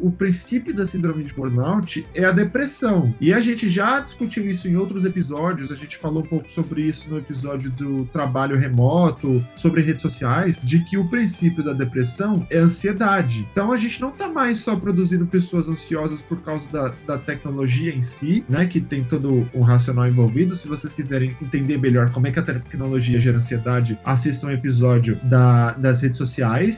o, o princípio da síndrome de burnout é a depressão. E a gente já discutiu isso em outros episódios, a gente falou um pouco sobre isso no episódio do trabalho remoto, sobre redes sociais, de que o princípio da depressão é ansiedade. Então a gente não tá mais só produzindo pessoas ansiosas por causa da, da tecnologia em si, né? Que tem todo um racional envolvido. Se vocês quiserem entender melhor como é que a tecnologia gera ansiedade, assistam um episódio da- das redes sociais.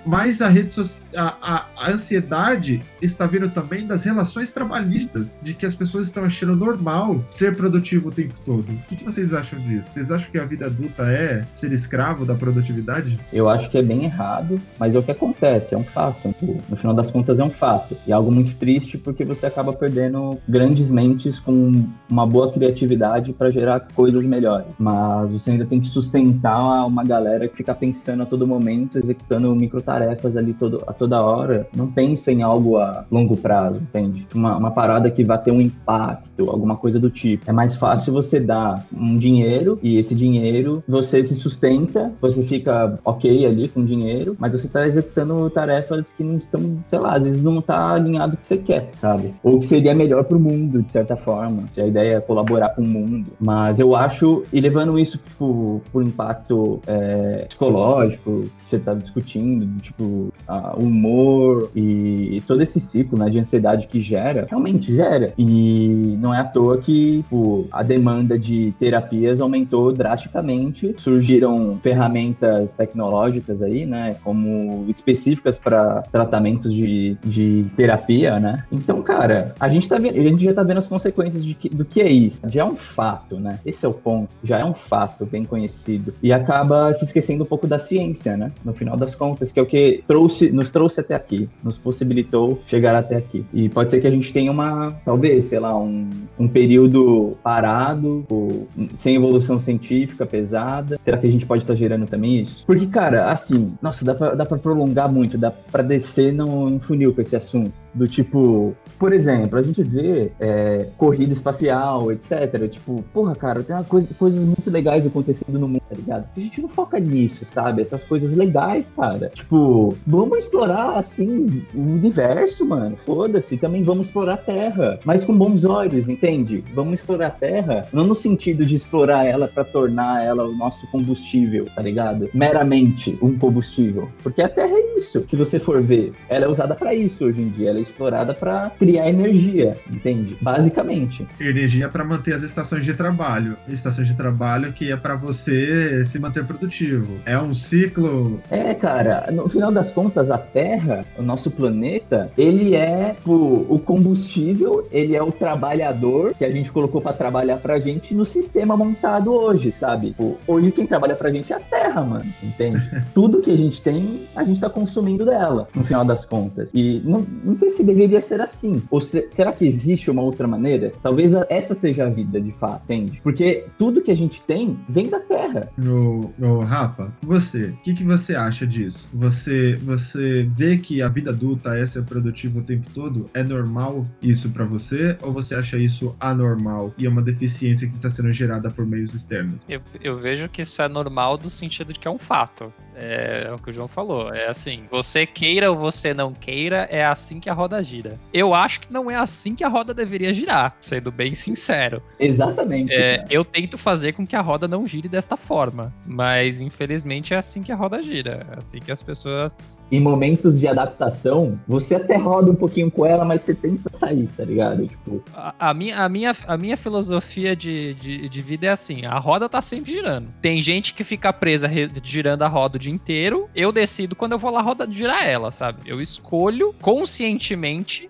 Mas a, rede so- a, a- a ansiedade está vindo também das relações trabalhistas, de que as pessoas estão achando normal ser produtivo o tempo todo. O que, que vocês acham disso? Vocês acham que a vida adulta é ser escravo da produtividade? Eu acho que é bem errado, mas é o que acontece, é um fato. No final das contas, é um fato. E é algo muito triste porque você acaba perdendo grandes mentes com uma boa criatividade para gerar coisas melhores. Mas você ainda tem que sustentar uma galera que fica pensando a todo momento, executando microtarefas ali todo, a toda hora. Não pensa em algo a longo prazo, entende? Uma, uma parada que vai ter um impacto, alguma coisa do tipo. É mais fácil você dar um dinheiro e esse dinheiro você se sustenta, você fica ok ali com o dinheiro, mas você tá executando tarefas que não estão, sei lá, às vezes não tá alinhado com o que você quer, sabe? Ou que seria melhor pro mundo, de certa forma. Se a ideia é colaborar com o mundo. Mas eu acho, e levando isso, tipo, por impacto é, psicológico, que você tá discutindo, tipo, a- o humor e todo esse ciclo, né, de ansiedade que gera, realmente gera. E não é à toa que, tipo, a demanda de terapias aumentou drasticamente. Surgiram ferramentas tecnológicas aí, né, como específicas para tratamentos de, de terapia, né? Então, cara, a gente, tá vendo, a gente já tá vendo as consequências de que- do que é isso. Já é um fato, né? Esse é o ponto. Já é um fato bem conhecido. E acaba se esquecendo um pouco da ciência, né? No final das contas, que é o que trouxe, nos trouxe até aqui, nos possibilitou chegar até aqui. E pode ser que a gente tenha uma, talvez, sei lá, um, um período parado, ou sem evolução científica pesada. Será que a gente pode estar gerando também isso? Porque, cara, assim, nossa, dá pra, dá pra prolongar muito, dá pra descer no funil com esse assunto. Do tipo, por exemplo, a gente vê é, corrida espacial, etc. Tipo, porra, cara, tem uma coisa, coisas muito legais acontecendo no mundo, tá ligado? A gente não foca nisso, sabe? Essas coisas legais, cara. Tipo, vamos explorar, assim, o universo, mano. Foda-se. Também vamos explorar a Terra, mas com bons olhos, entende? Vamos explorar a Terra, não no sentido de explorar ela para tornar ela o nosso combustível, tá ligado? Meramente um combustível. Porque a Terra é isso. Se você for ver, ela é usada para isso hoje em dia. Ela é explorada para criar energia, entende? Basicamente. Energia para manter as estações de trabalho. Estações de trabalho que é para você se manter produtivo. É um ciclo. É, cara, no final das contas, a Terra, o nosso planeta, ele é tipo, o combustível, ele é o trabalhador que a gente colocou para trabalhar pra gente no sistema montado hoje, sabe? Tipo, hoje quem trabalha pra gente é a Terra, mano, entende? Tudo que a gente tem, a gente tá consumindo dela, no final das contas. E não, não sei se deveria ser assim. Ou se, será que existe uma outra maneira? Talvez essa seja a vida, de fato, entende? Porque tudo que a gente tem vem da Terra. No, no Rafa, você, o que, que você acha disso? Você, você vê que a vida adulta é ser produtivo o tempo todo? É normal isso para você? Ou você acha isso anormal e é uma deficiência que está sendo gerada por meios externos? Eu, eu vejo que isso é normal do sentido de que é um fato. É, é o que o João falou. É assim, você queira ou você não queira, é assim que a roda gira. Eu acho que não é assim que a roda deveria girar, sendo bem sincero. Exatamente. É, eu tento fazer com que a roda não gire desta forma, mas infelizmente é assim que a roda gira. É assim que as pessoas. Em momentos de adaptação, você até roda um pouquinho com ela, mas você tenta sair, tá ligado? Tipo... A, a minha, a, minha, a minha filosofia de, de, de, vida é assim: a roda tá sempre girando. Tem gente que fica presa girando a roda o dia inteiro. Eu decido quando eu vou lá roda, girar ela, sabe? Eu escolho conscientemente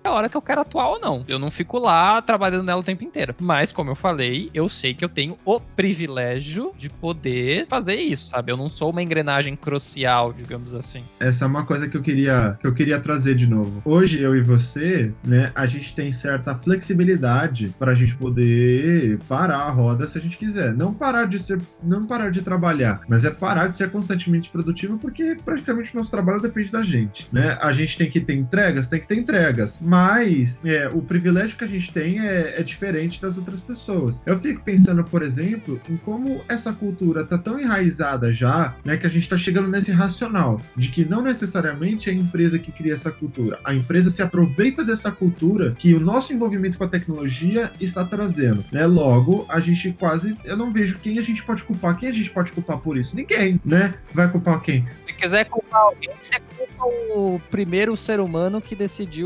a hora que eu quero atuar ou não. Eu não fico lá trabalhando nela o tempo inteiro. Mas, como eu falei, eu sei que eu tenho o privilégio de poder fazer isso, sabe? Eu não sou uma engrenagem crucial, digamos assim. Essa é uma coisa que eu queria, que eu queria trazer de novo. Hoje, eu e você, né, a gente tem certa flexibilidade para a gente poder parar a roda se a gente quiser. Não parar de ser, não parar de trabalhar, mas é parar de ser constantemente produtivo porque praticamente o nosso trabalho depende da gente, né? A gente tem que ter entregas, tem que ter entregas, mas é, o privilégio que a gente tem é, é diferente das outras pessoas. Eu fico pensando, por exemplo, em como essa cultura tá tão enraizada já, né, que a gente tá chegando nesse racional de que não necessariamente é a empresa que cria essa cultura. A empresa se aproveita dessa cultura que o nosso envolvimento com a tecnologia está trazendo, né? Logo, a gente quase, eu não vejo quem a gente pode culpar. Quem a gente pode culpar por isso? Ninguém, né? Vai culpar quem? Se quiser culpar alguém, você culpa o primeiro ser humano que decidiu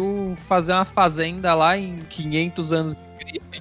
fazer uma fazenda lá em 500 anos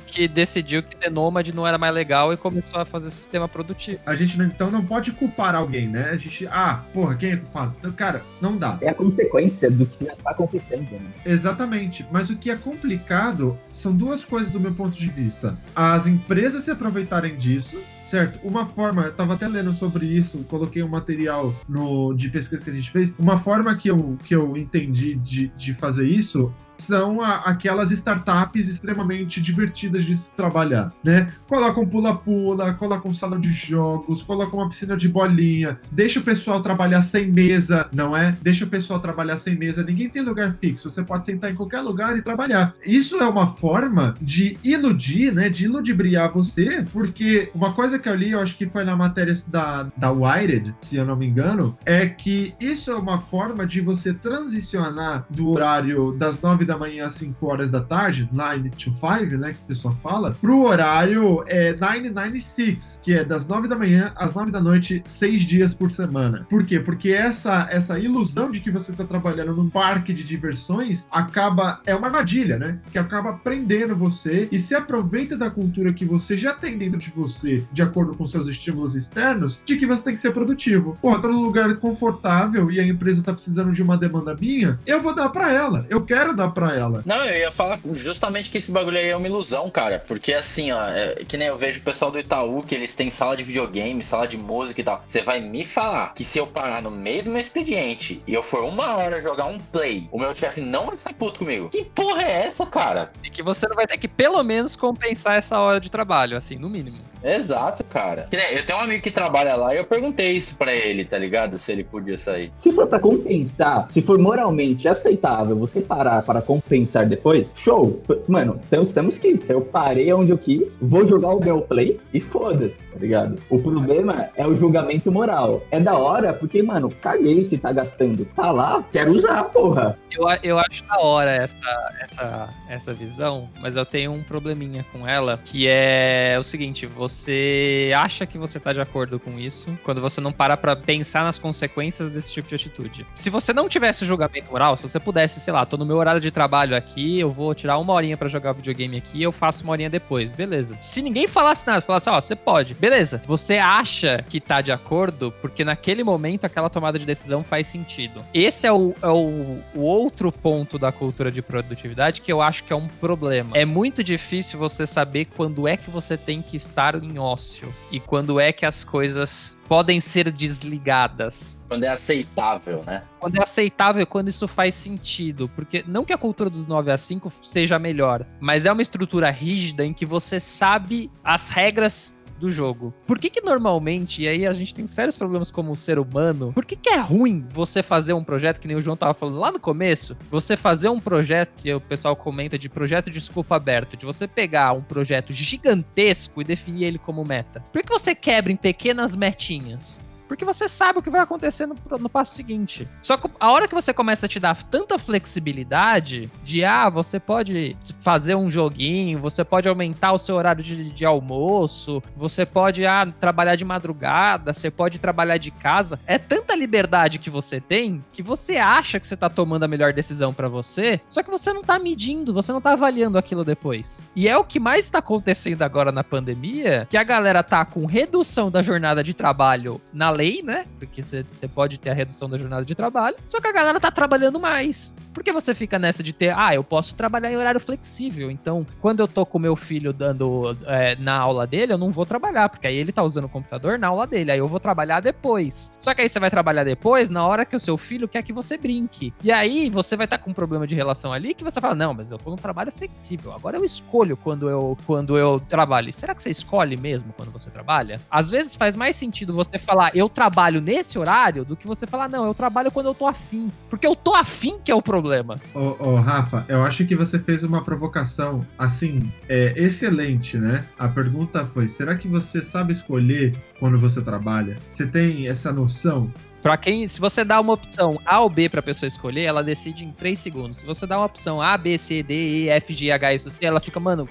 que decidiu que ter nômade não era mais legal e começou a fazer sistema produtivo. A gente então não pode culpar alguém, né? A gente, ah, porra, quem é culpado? Cara, não dá. É a consequência do que já tá acontecendo, né? Exatamente. Mas o que é complicado são duas coisas do meu ponto de vista. As empresas se aproveitarem disso, certo? Uma forma, eu tava até lendo sobre isso, coloquei um material no, de pesquisa que a gente fez. Uma forma que eu, que eu entendi de, de fazer isso são a, aquelas startups extremamente divertidas de se trabalhar, né? Colocam pula-pula, colocam sala de jogos, colocam uma piscina de bolinha, deixa o pessoal trabalhar sem mesa, não é? Deixa o pessoal trabalhar sem mesa, ninguém tem lugar fixo, você pode sentar em qualquer lugar e trabalhar. Isso é uma forma de iludir, né? De iludibriar você, porque uma coisa que eu li, eu acho que foi na matéria da, da Wired, se eu não me engano, é que isso é uma forma de você transicionar do horário das nove da manhã às 5 horas da tarde, 9 to 5, né, que o pessoal fala, pro horário é 996, que é das 9 da manhã às 9 da noite, 6 dias por semana. Por quê? Porque essa, essa ilusão de que você tá trabalhando num parque de diversões acaba, é uma armadilha, né, que acaba prendendo você e se aproveita da cultura que você já tem dentro de você, de acordo com seus estímulos externos, de que você tem que ser produtivo. Pô, tô num lugar confortável e a empresa tá precisando de uma demanda minha, eu vou dar para ela. Eu quero dar para ela. Não, eu ia falar justamente que esse bagulho aí é uma ilusão, cara. Porque assim, ó, é, que nem eu vejo o pessoal do Itaú, que eles têm sala de videogame, sala de música e tal. Você vai me falar que se eu parar no meio do meu expediente e eu for uma hora jogar um play, o meu chefe não vai ficar puto comigo. Que porra é essa, cara? E que você não vai ter que pelo menos compensar essa hora de trabalho, assim, no mínimo. Exato, cara. Eu tenho um amigo que trabalha lá e eu perguntei isso pra ele, tá ligado? Se ele podia sair. Se for pra compensar, se for moralmente aceitável você parar para pra compensar depois, show. Mano, então estamos kits. Eu parei onde eu quis, vou jogar o meu play e foda-se, tá ligado? O problema é o julgamento moral. É da hora, porque, mano, caguei se tá gastando. Tá lá, quero usar, porra. Eu, eu acho da hora essa, essa, essa visão, mas eu tenho um probleminha com ela, que é o seguinte: você acha que você tá de acordo com isso quando você não para pra pensar nas consequências desse tipo de atitude. Se você não tivesse julgamento moral, se você pudesse, sei lá, tô no meu horário trabalho aqui, eu vou tirar uma horinha para jogar videogame aqui, eu faço uma horinha depois, beleza. Se ninguém falasse nada, falasse, ó, oh, você pode, beleza. Você acha que tá de acordo porque naquele momento aquela tomada de decisão faz sentido. Esse é o, é o, o outro ponto da cultura de produtividade que eu acho que é um problema. É muito difícil você saber quando é que você tem que estar em ócio e quando é que as coisas podem ser desligadas. Quando é aceitável, né? Quando é aceitável, quando isso faz sentido. Porque não que a cultura dos 9 a 5 seja melhor, mas é uma estrutura rígida em que você sabe as regras do jogo. Por que que normalmente, e aí a gente tem sérios problemas como ser humano, por que que é ruim você fazer um projeto, que nem o João tava falando lá no começo, você fazer um projeto, que o pessoal comenta de projeto de escopo aberto, de você pegar um projeto gigantesco e definir ele como meta? Por que você quebra em pequenas metinhas? Porque você sabe o que vai acontecer no, no, passo seguinte. Só que a hora que você começa a te dar tanta flexibilidade de, ah, você pode fazer um joguinho, você pode aumentar o seu horário de, de almoço, você pode, ah, trabalhar de madrugada, você pode trabalhar de casa. É tanta liberdade que você tem que você acha que você tá tomando a melhor decisão para você, só que você não tá medindo, você não tá avaliando aquilo depois. E é o que mais tá acontecendo agora na pandemia, que a galera tá com redução da jornada de trabalho na lei, né? Porque você pode ter a redução da jornada de trabalho. Só que a galera tá trabalhando mais. Por que você fica nessa de ter, ah, eu posso trabalhar em horário flexível. Então, quando eu tô com meu filho dando é, na aula dele, eu não vou trabalhar, porque aí ele tá usando o computador na aula dele. Aí eu vou trabalhar depois. Só que aí você vai trabalhar depois na hora que o seu filho quer que você brinque. E aí você vai estar tá com um problema de relação ali que você fala, não, mas eu tô num trabalho flexível. Agora eu escolho quando eu, quando eu trabalho. Será que você escolhe mesmo quando você trabalha? Às vezes faz mais sentido você falar, eu trabalho nesse horário do que você falar, não, eu trabalho quando eu tô afim. Porque eu tô afim que é o problema. Ô, ô Rafa, eu acho que você fez uma provocação, assim, é, excelente, né? A pergunta foi: será que você sabe escolher quando você trabalha? Você tem essa noção? Para quem, se você dá uma opção A ou B para a pessoa escolher, ela decide em 3 segundos. Se você dá uma opção A, B, C, D, E, F, G, H, I, C, ela fica, mano,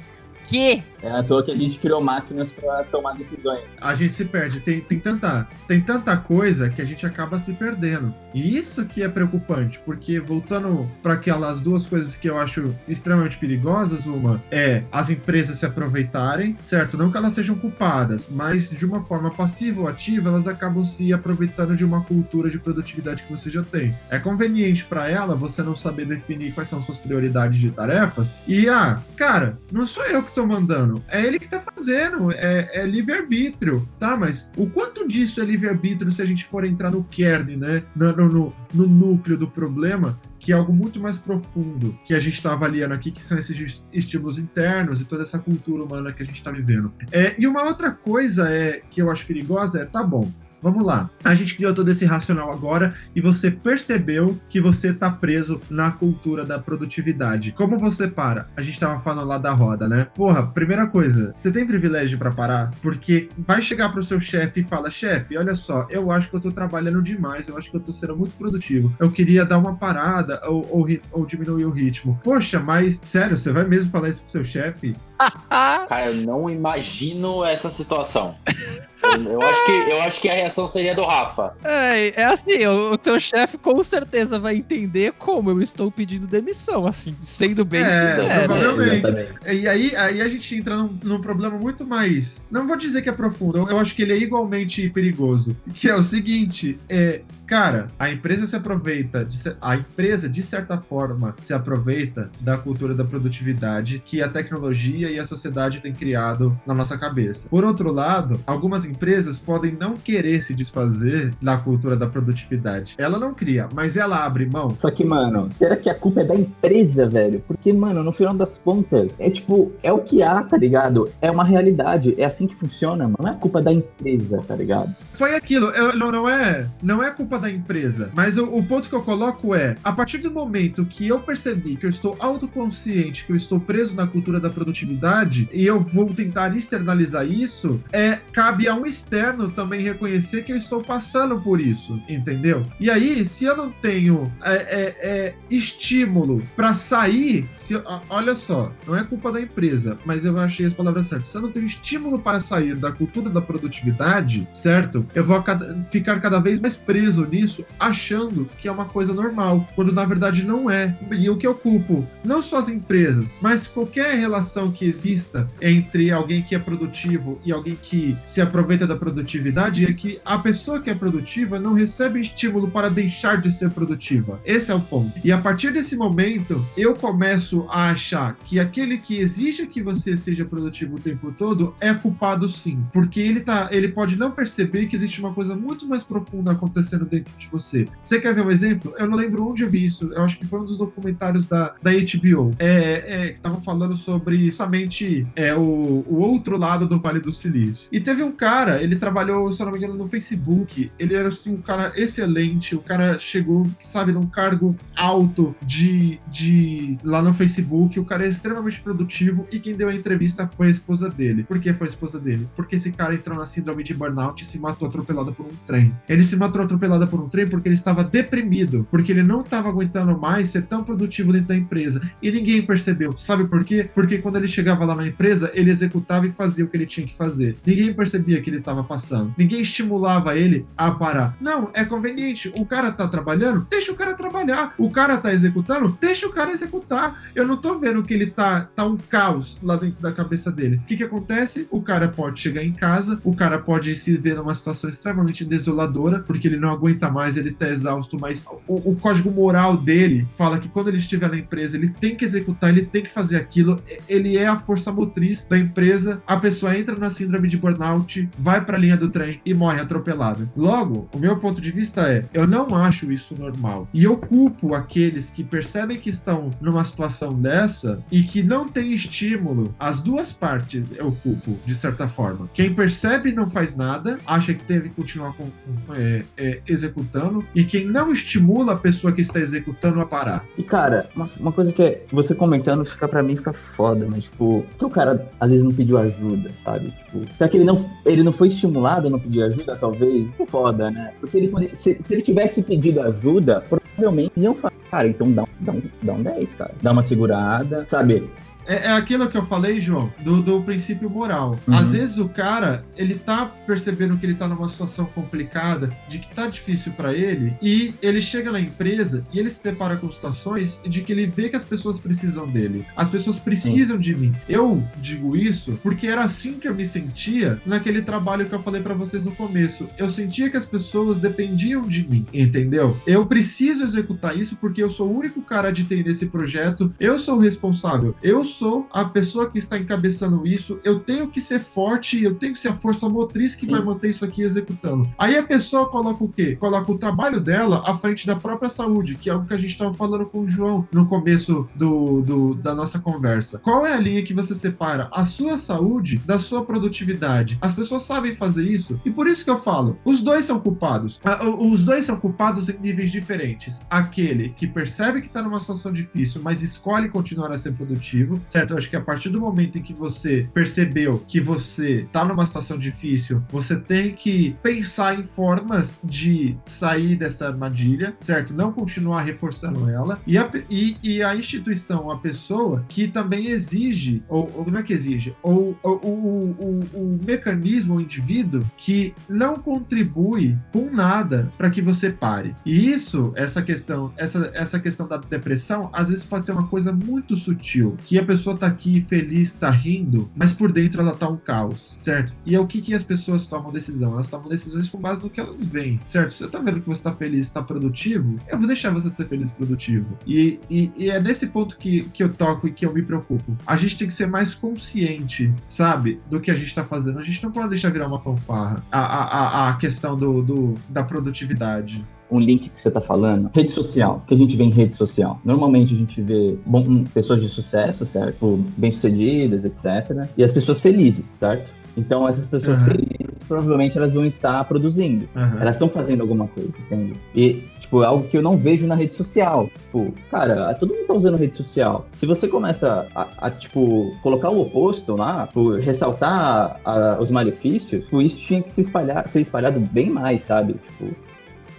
quê? É à toa que a gente criou máquinas para tomar decisões. A gente se perde. Tem, tem, tanta, tem tanta coisa que a gente acaba se perdendo. E isso que é preocupante, porque voltando para aquelas duas coisas que eu acho extremamente perigosas, uma é as empresas se aproveitarem, certo? Não que elas sejam culpadas, mas de uma forma passiva ou ativa, elas acabam se aproveitando de uma cultura de produtividade que você já tem. É conveniente para ela você não saber definir quais são suas prioridades de tarefas e, ah, cara, não sou eu que tô mandando é ele que tá fazendo, é, é livre-arbítrio, tá? Mas o quanto disso é livre-arbítrio se a gente for entrar no kern, né? No, no núcleo do problema, que é algo muito mais profundo que a gente está avaliando aqui, que são esses estímulos internos e toda essa cultura humana que a gente está vivendo. É, e uma outra coisa é que eu acho perigosa é, tá bom, Vamos lá. A gente criou todo esse racional agora e você percebeu que você tá preso na cultura da produtividade. Como você para? A gente tava falando lá da roda, né? Porra, primeira coisa, você tem privilégio para parar? Porque vai chegar pro seu chefe e fala: chefe, olha só, eu acho que eu tô trabalhando demais, eu acho que eu tô sendo muito produtivo. Eu queria dar uma parada ou, ou, ou diminuir o ritmo. Poxa, mas sério, você vai mesmo falar isso pro seu chefe? Cara, eu não imagino essa situação. Eu, acho que, eu acho que a reação seria do Rafa. É, é assim, o, o seu chefe com certeza vai entender como eu estou pedindo demissão, assim, sendo bem é, sincero. Provavelmente. É, e aí, aí a gente entra num, num, problema muito mais. Não vou dizer que é profundo, eu, eu acho que ele é igualmente perigoso. Que é o seguinte: é, Cara, a empresa se aproveita, de, a empresa, de certa forma, se aproveita da cultura da produtividade que a tecnologia e a sociedade têm criado na nossa cabeça. Por outro lado, algumas empresas podem não querer se desfazer da cultura da produtividade. Ela não cria, mas ela abre mão. Só que, mano, será que a culpa é da empresa, velho? Porque, mano, no final das contas, é tipo, é o que há, tá ligado? É uma realidade, é assim que funciona, mano. Não é culpa da empresa, tá ligado? Foi aquilo, eu, não, não é, não é culpa da empresa. Mas o, o ponto que eu coloco é: a partir do momento que eu percebi que eu estou autoconsciente, que eu estou preso na cultura da produtividade, e eu vou tentar externalizar isso, é cabe a um externo também reconhecer que eu estou passando por isso, entendeu? E aí, se eu não tenho é, é, é, estímulo para sair, se, olha só, não é culpa da empresa, mas eu achei as palavras certas. Se eu não tenho estímulo para sair da cultura da produtividade, certo? Eu vou cada, ficar cada vez mais preso nisso, achando que é uma coisa normal, quando na verdade não é. E o que eu culpo, não só as empresas, mas qualquer relação que exista entre alguém que é produtivo e alguém que se aproveita da produtividade, é que a pessoa que é produtiva não recebe estímulo para deixar de ser produtiva. Esse é o ponto. E a partir desse momento, eu começo a achar que aquele que exige que você seja produtivo o tempo todo é culpado sim, porque ele tá, ele pode não perceber que existe uma coisa muito mais profunda acontecendo dentro de você. Você quer ver um exemplo? Eu não lembro onde eu vi isso. Eu acho que foi um dos documentários da, da HBO, é, é, que estavam falando sobre somente é, o, o outro lado do Vale do Silício. E teve um cara, ele trabalhou, se eu não me engano, no Facebook. Ele era assim um cara excelente. O cara chegou, sabe, num cargo alto de, de lá no Facebook. O cara é extremamente produtivo e quem deu a entrevista foi a esposa dele. Por que foi a esposa dele? Porque esse cara entrou na síndrome de burnout e se matou atropelado por um trem. Ele se matou atropelado por um trem porque ele estava deprimido, porque ele não estava aguentando mais ser tão produtivo dentro da empresa. E ninguém percebeu. Sabe por quê? Porque quando ele chegava lá na empresa, ele executava e fazia o que ele tinha que fazer. Ninguém percebia que ele estava passando. Ninguém estimulava ele a parar. Não, é conveniente. O cara tá trabalhando, deixa o cara trabalhar. O cara tá executando, deixa o cara executar. Eu não tô vendo que ele tá, tá um caos lá dentro da cabeça dele. O que que acontece? O cara pode chegar em casa, o cara pode se ver numa situação extremamente desoladora, porque ele não aguenta mais, ele tá exausto, mas o, o código moral dele fala que quando ele estiver na empresa, ele tem que executar, ele tem que fazer aquilo, ele é a força motriz da empresa. A pessoa entra na síndrome de burnout, vai para a linha do trem e morre atropelada. Logo, o meu ponto de vista é: eu não acho isso normal. E eu culpo aqueles que percebem que estão numa situação dessa e que não tem estímulo. As duas partes eu culpo, de certa forma. Quem percebe e não faz nada, acha que deve continuar com, com, é, é, executando, e quem não estimula a pessoa que está executando a parar. E cara, uma, uma coisa que é, você comentando fica para mim fica foda, mas tipo, que o cara às vezes não pediu ajuda, sabe? Tipo, será que ele não, ele não foi estimulado a não pedir ajuda, talvez? Foda, né? Porque ele, se, se ele tivesse pedido ajuda, provavelmente iam falar, cara, então dá, dá, um, dá um 10, cara. Dá uma segurada, sabe? É, é, aquilo que eu falei, João, do, do princípio moral. Uhum. Às vezes o cara, ele tá percebendo que ele tá numa situação complicada, de que tá difícil para ele, e ele chega na empresa e ele se depara com situações de que ele vê que as pessoas precisam dele. As pessoas precisam Sim. de mim. Eu digo isso porque era assim que eu me sentia naquele trabalho que eu falei para vocês no começo. Eu sentia que as pessoas dependiam de mim, entendeu? Eu preciso executar isso porque eu sou o único cara de TI nesse projeto, eu sou o responsável, eu sou sou a pessoa que está encabeçando isso, eu tenho que ser forte, eu tenho que ser a força motriz que Sim. vai manter isso aqui executando. Aí a pessoa coloca o quê? Coloca o trabalho dela à frente da própria saúde, que é algo que a gente estava falando com o João no começo do, do, da nossa conversa. Qual é a linha que você separa a sua saúde da sua produtividade? As pessoas sabem fazer isso e por isso que eu falo, os dois são culpados. Os dois são culpados em níveis diferentes. Aquele que percebe que está numa situação difícil, mas escolhe continuar a ser produtivo, certo? Eu acho que a partir do momento em que você percebeu que você tá numa situação difícil, você tem que pensar em formas de sair dessa armadilha, certo? Não continuar reforçando ela. E a, e, e a instituição, a pessoa que também exige, ou, ou é que exige, ou, o mecanismo, o indivíduo que não contribui com nada para que você pare. E isso, essa questão, essa, essa questão da depressão, às vezes pode ser uma coisa muito sutil, que a pessoa tá aqui feliz, tá rindo, mas por dentro ela tá um caos, certo? E é o que, que as pessoas tomam decisão? Elas tomam decisões com base no que elas veem, certo? Você tá vendo que você tá feliz, tá produtivo, eu vou deixar você ser feliz e produtivo. E, e, e, é nesse ponto que, que eu toco e que eu me preocupo. A gente tem que ser mais consciente, sabe, do que a gente tá fazendo. A gente não pode deixar virar uma fanfarra a, a, a questão do, do da produtividade um link que você está falando, rede social, que a gente vê em rede social. Normalmente a gente vê bom, pessoas de sucesso, certo? Bem-sucedidas, etc. E as pessoas felizes, certo? Então essas pessoas uhum. felizes provavelmente elas vão estar produzindo. Aham. Elas estão fazendo alguma coisa, entende? E, tipo, é algo que eu não vejo na rede social. Tipo, cara, todo mundo tá usando rede social. Se você começa a, a, tipo, colocar o oposto lá, tipo, ressaltar a- os malefícios, tipo, isso tinha que se espalhar, ser espalhado bem mais, sabe? Tipo,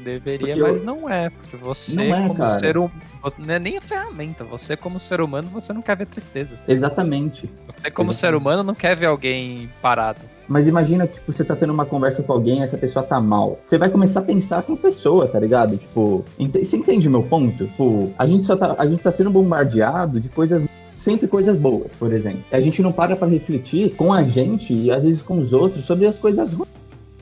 Deveria, Porque eu- mas não é, porque você Não é, como cara. ser humano, não é nem a ferramenta, você como ser humano, você não quer ver tristeza. exatamente. Você como Exatamente. ser humano não quer ver alguém parado. Mas imagina que tipo, você tá tendo uma conversa com alguém e essa pessoa tá mal. Você vai começar a pensar com a pessoa, tá ligado? Tipo, ente- você entende meu ponto? Tipo, a gente só tá, a gente tá sendo bombardeado de coisas sempre coisas boas, por exemplo. A gente não para pra refletir com a gente e às vezes com os outros sobre as coisas ruins,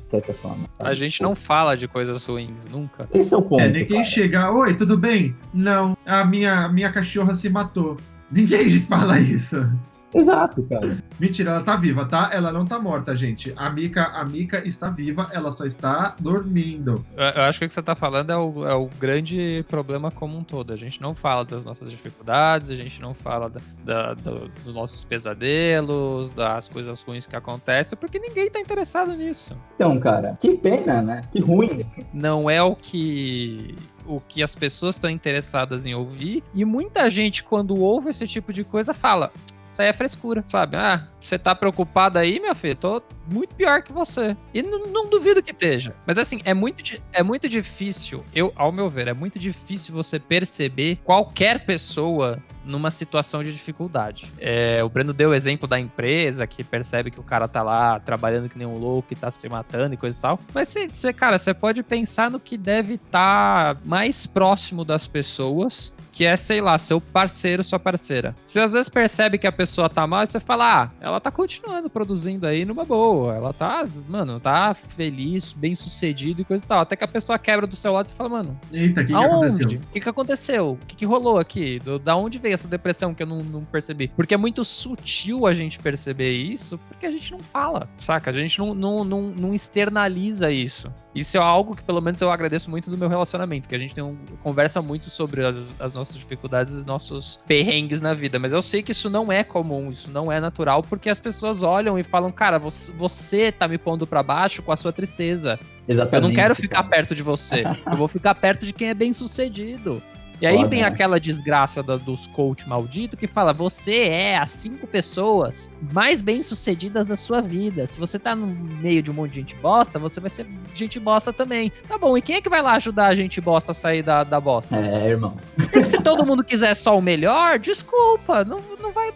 de certa forma. sabe? A gente não fala de coisas ruins, nunca. Esse é o ponto. É, ninguém cara. chega, oi, tudo bem? Não, a minha, a minha cachorra se matou. Ninguém fala isso. Exato, cara. Mentira, ela tá viva, tá? Ela não tá morta, gente. A Mika, a Mika está viva, ela só está dormindo. Eu, eu acho que o que você tá falando é o, é o grande problema como um todo. A gente não fala das nossas dificuldades, a gente não fala da- da- do- dos nossos pesadelos, das coisas ruins que acontecem, porque ninguém tá interessado nisso. Então, cara, que pena, né? Que ruim. não é o que o que as pessoas estão interessadas em ouvir e muita gente quando ouve esse tipo de coisa fala isso aí é frescura, sabe? Ah, você tá preocupado aí, meu filho? Tô muito pior que você. E não, duvido que esteja. Mas assim, é muito, é muito difícil, eu, ao meu ver, é muito difícil você perceber qualquer pessoa numa situação de dificuldade. É, o Breno deu o exemplo da empresa que percebe que o cara tá lá trabalhando que nem um louco e tá se matando e coisa e tal. Mas você, você, cara, você pode pensar no que deve estar mais próximo das pessoas. Que é, sei lá, seu parceiro, sua parceira. Você às vezes percebe que a pessoa tá mal e você fala, ah, ela tá continuando produzindo aí numa boa. Ela tá, mano, tá feliz, bem sucedido e coisa e tal. Até que a pessoa quebra do seu lado e você fala, mano, Eita, que, que Aonde? O que, que aconteceu? O que, que rolou aqui? Do- da onde veio essa depressão que eu não, não percebi? Porque é muito sutil a gente perceber isso, porque a gente não fala, saca? A gente não, não, não, não externaliza isso. Isso é algo que, pelo menos, eu agradeço muito do meu relacionamento, que a gente tem um, conversa muito sobre as, as nossas dificuldades e nossos perrengues na vida. Mas eu sei que isso não é comum, isso não é natural, porque as pessoas olham e falam, cara, você, você tá me pondo pra baixo com a sua tristeza. Eu Exatamente. não quero ficar perto de você. Eu vou ficar perto de quem é bem sucedido. E aí Foda, vem né? aquela desgraça da- dos coach maldito que fala: você é as cinco pessoas mais bem sucedidas da sua vida. Se você tá no meio de um monte de gente bosta, você vai ser gente bosta também. Tá bom, e quem é que vai lá ajudar a gente bosta a sair da, da bosta? É, irmão. Porque se todo mundo quiser só o melhor, desculpa, não, não vai.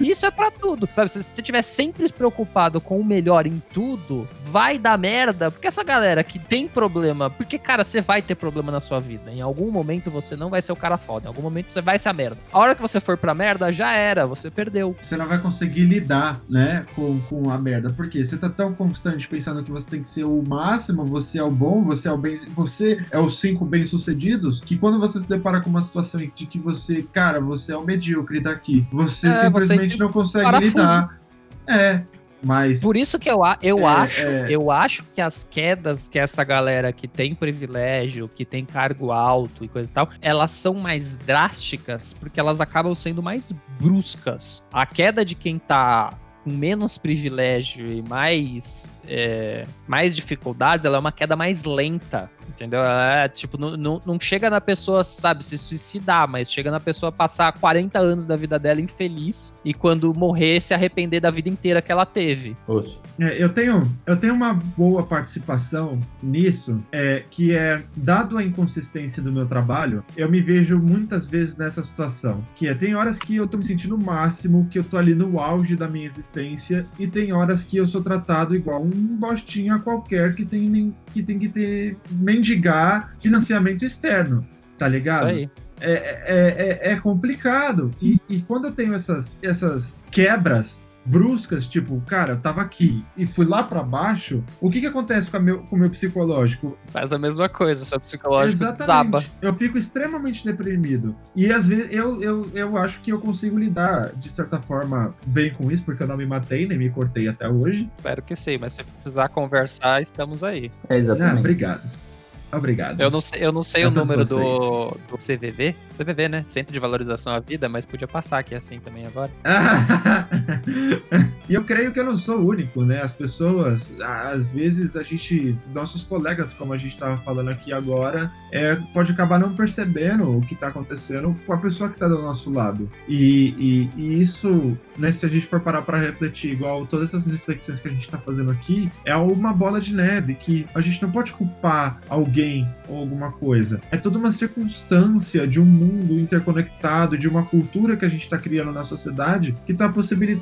Isso é pra tudo, sabe? Se você estiver sempre preocupado com o melhor em tudo, vai dar merda. Porque essa galera que tem problema, porque, cara, você vai ter problema na sua vida. Em algum momento você não vai ser o cara foda. Em algum momento você vai ser a merda. A hora que você for pra merda, já era, você perdeu. Você não vai conseguir lidar, né, com, com a merda. Porque você tá tão constante pensando que você tem que ser o máximo, você é o bom, você é o bem, você é os cinco bem-sucedidos, que quando você se depara com uma situação de que você, cara, você é o medíocre daqui, você É, você simplesmente não consegue parafuso. lidar. É, mas Por isso que eu, eu É, acho, é. eu acho que as quedas que essa galera que tem privilégio, que tem cargo alto e coisa e tal, elas são mais drásticas porque elas acabam sendo mais bruscas. A queda de quem tá com menos privilégio e mais, é, mais dificuldades, ela é uma queda mais lenta. Entendeu? É, tipo, não, não, não chega na pessoa, sabe, se suicidar, mas chega na pessoa passar 40 anos da vida dela infeliz e quando morrer se arrepender da vida inteira que ela teve. É, eu tenho, eu tenho uma boa participação nisso, é, que é, dado a inconsistência do meu trabalho, eu me vejo muitas vezes nessa situação, que é, tem horas que eu tô me sentindo o máximo, que eu tô ali no auge da minha existência, e tem horas que eu sou tratado igual um bostinha qualquer que tem, que, tem que ter, mendigar financiamento externo, tá ligado? Isso aí. é, é, é, é complicado. E, e quando eu tenho essas, essas quebras bruscas, tipo, cara, eu tava aqui e fui lá pra baixo, o que que acontece com, a meu, com o meu psicológico? Faz a mesma coisa, seu psicológico desaba. Eu fico extremamente deprimido. E às vezes eu, eu, eu acho que eu consigo lidar, de certa forma, bem com isso, porque eu não me matei, nem me cortei até hoje. Espero que sim, mas se precisar conversar, estamos aí. É Ah, exatamente. obrigado. Obrigado. Eu não sei, eu não sei A o número do, do CVV. CVV, né? Centro de Valorização à Vida, mas podia passar aqui assim também agora. e eu creio que eu não sou o único, né? As pessoas, às vezes, a gente, nossos colegas, como a gente estava falando aqui agora, é, pode acabar não percebendo o que está acontecendo com a pessoa que está do nosso lado. E, e, e, isso, né, se a gente for parar para refletir, igual todas essas reflexões que a gente está fazendo aqui, é uma bola de neve que a gente não pode culpar alguém ou alguma coisa. É toda uma circunstância de um mundo interconectado, de uma cultura que a gente está criando na sociedade que está possibilitando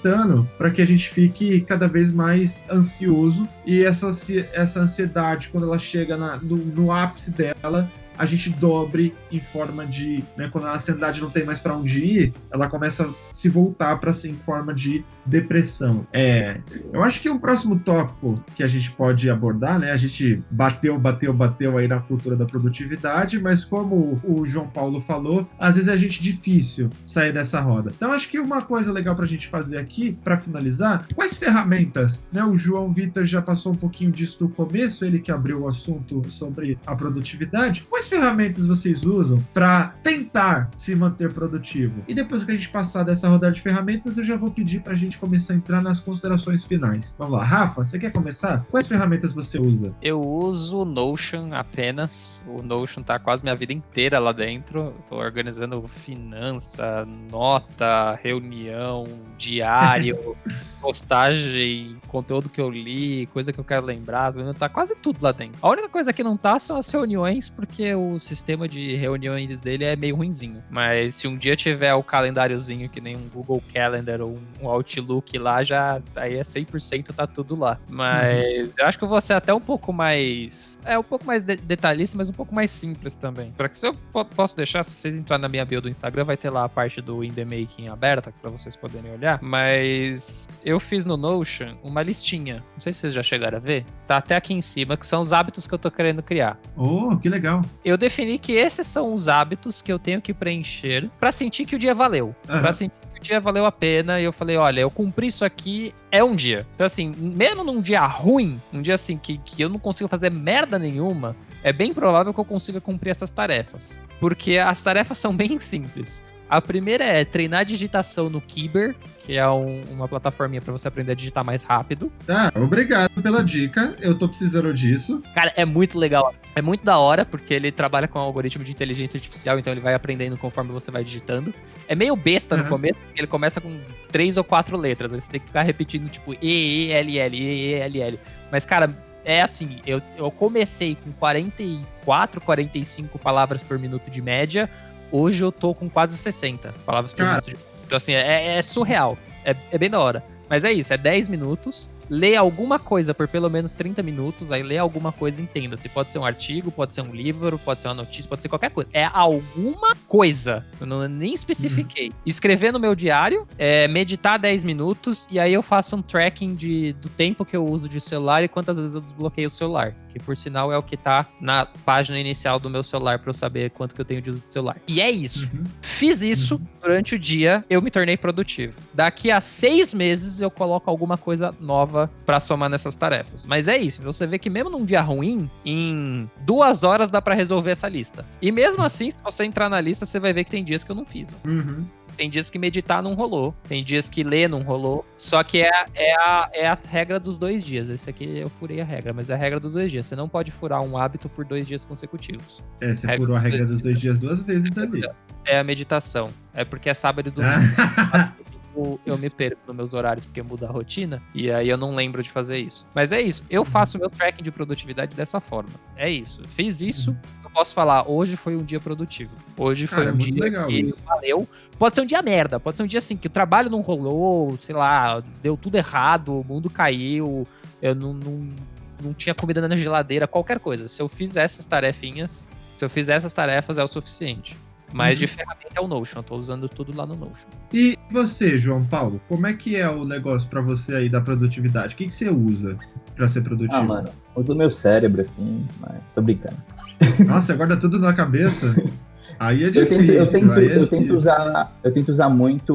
para que a gente fique cada vez mais ansioso. E essa, essa ansiedade, quando ela chega na, no, no ápice dela, a gente dobre em forma de. Né, quando a ansiedade não tem mais para onde ir, ela começa a se voltar para ser em forma de depressão. É, eu acho que um próximo tópico que a gente pode abordar, né? A gente bateu, bateu, bateu aí na cultura da produtividade, mas como o João Paulo falou, às vezes é a gente difícil sair dessa roda. Então acho que uma coisa legal para a gente fazer aqui, para finalizar, quais ferramentas, né? O João Vitor já passou um pouquinho disso no começo, ele que abriu o assunto sobre a produtividade. Quais ferramentas vocês usam para tentar se manter produtivo? E depois que a gente passar dessa rodada de ferramentas, eu já vou pedir para a gente começar a entrar nas considerações finais. Vamos lá, Rafa, você quer começar? Quais ferramentas você usa? Eu uso o Notion apenas. O Notion tá quase minha vida inteira lá dentro. Tô organizando finança, nota, reunião, diário, postagem, conteúdo que eu li, coisa que eu quero lembrar. Tá quase tudo lá dentro. A única coisa que não tá são as reuniões, porque o sistema de reuniões dele é meio ruinzinho. Mas se um dia tiver o calendáriozinho que nem um Google Calendar ou um Outlook lá, já aí é 100% tá tudo lá. Mas uhum. eu acho que eu vou ser até um pouco mais. É um pouco mais de detalhista, mas um pouco mais simples também. Para que se eu posso deixar, se vocês entrarem na minha bio do Instagram, vai ter lá a parte do In The Making aberta para vocês poderem olhar. Mas eu fiz no Notion uma listinha. Não sei se vocês já chegaram a ver. Tá até aqui em cima, que são os hábitos que eu tô querendo criar. Oh, que legal. Eu defini que esses são os hábitos que eu tenho que preencher para sentir que o dia valeu. Uhum. Pra sentir que o dia valeu a pena. E eu falei, olha, eu cumpri isso aqui, é um dia. Então, assim, mesmo num dia ruim, um dia assim que, que eu não consigo fazer merda nenhuma, é bem provável que eu consiga cumprir essas tarefas. Porque as tarefas são bem simples. A primeira é treinar digitação no Kiber, que é um, uma plataforminha para você aprender a digitar mais rápido. Ah, obrigado pela dica. Eu tô precisando disso. Cara, é muito legal. É muito da hora, porque ele trabalha com um algoritmo de inteligência artificial, então ele vai aprendendo conforme você vai digitando. É meio besta uhum. no começo, porque ele começa com três ou quatro letras. Aí você tem que ficar repetindo, tipo, E, E, L, L, E, E, L, L. Mas, cara, é assim, eu, eu comecei com 44, 45 palavras por minuto de média. Hoje eu tô com quase 60 palavras por Cara. minuto. Então, assim, é, é surreal. É, é bem da hora. Mas é isso, é 10 minutos lê alguma coisa por pelo menos 30 minutos, aí lê alguma coisa e entenda. Se pode ser um artigo, pode ser um livro, pode ser uma notícia, pode ser qualquer coisa. É alguma coisa. Eu não, nem especifiquei. Uhum. Escrever no meu diário, é, meditar 10 minutos, e aí eu faço um tracking de, do tempo que eu uso de celular e quantas vezes eu desbloqueio o celular. Que por sinal é o que tá na página inicial do meu celular para eu saber quanto que eu tenho de uso de celular. E é isso. Uhum. Fiz isso uhum. durante o dia, eu me tornei produtivo. Daqui a seis meses eu coloco alguma coisa nova nova para somar nessas tarefas. Mas é isso. Então você vê que mesmo num dia ruim, em duas horas dá para resolver essa lista. E mesmo assim, se você entrar na lista, você vai ver que tem dias que eu não fiz. Uhum. Tem dias que meditar não rolou. Tem dias que ler não rolou. Só que é, é, a, é a regra dos dois dias. Esse aqui eu furei a regra, mas é a regra dos dois dias. Você não pode furar um hábito por dois dias consecutivos. É, você regra furou a regra dos dois dias duas vezes ali. É a meditação. É porque é sábado e domingo. eu me perco nos meus horários porque muda a rotina, e aí eu não lembro de fazer isso. Mas é isso, eu faço meu tracking de produtividade dessa forma. É isso. Fiz isso, uhum. eu posso falar, hoje foi um dia produtivo. Hoje foi Cara, um dia que isso. valeu. Pode ser um dia merda, pode ser um dia assim, que o trabalho não rolou, sei lá, deu tudo errado, o mundo caiu, eu não, não, não tinha comida na geladeira, qualquer coisa. Se eu fizer essas tarefinhas, se eu fizer essas tarefas, é o suficiente. Mas uhum. de ferramenta é o Notion, eu tô usando tudo lá no Notion. E você, João Paulo, como é que é o negócio para você aí da produtividade? O que, que você usa para ser produtivo? Ah, mano, uso o meu cérebro, assim, mas tô brincando. Nossa, guarda tudo na cabeça? Aí é difícil. Eu tento, eu tento, é eu tento usar, eu tento usar muito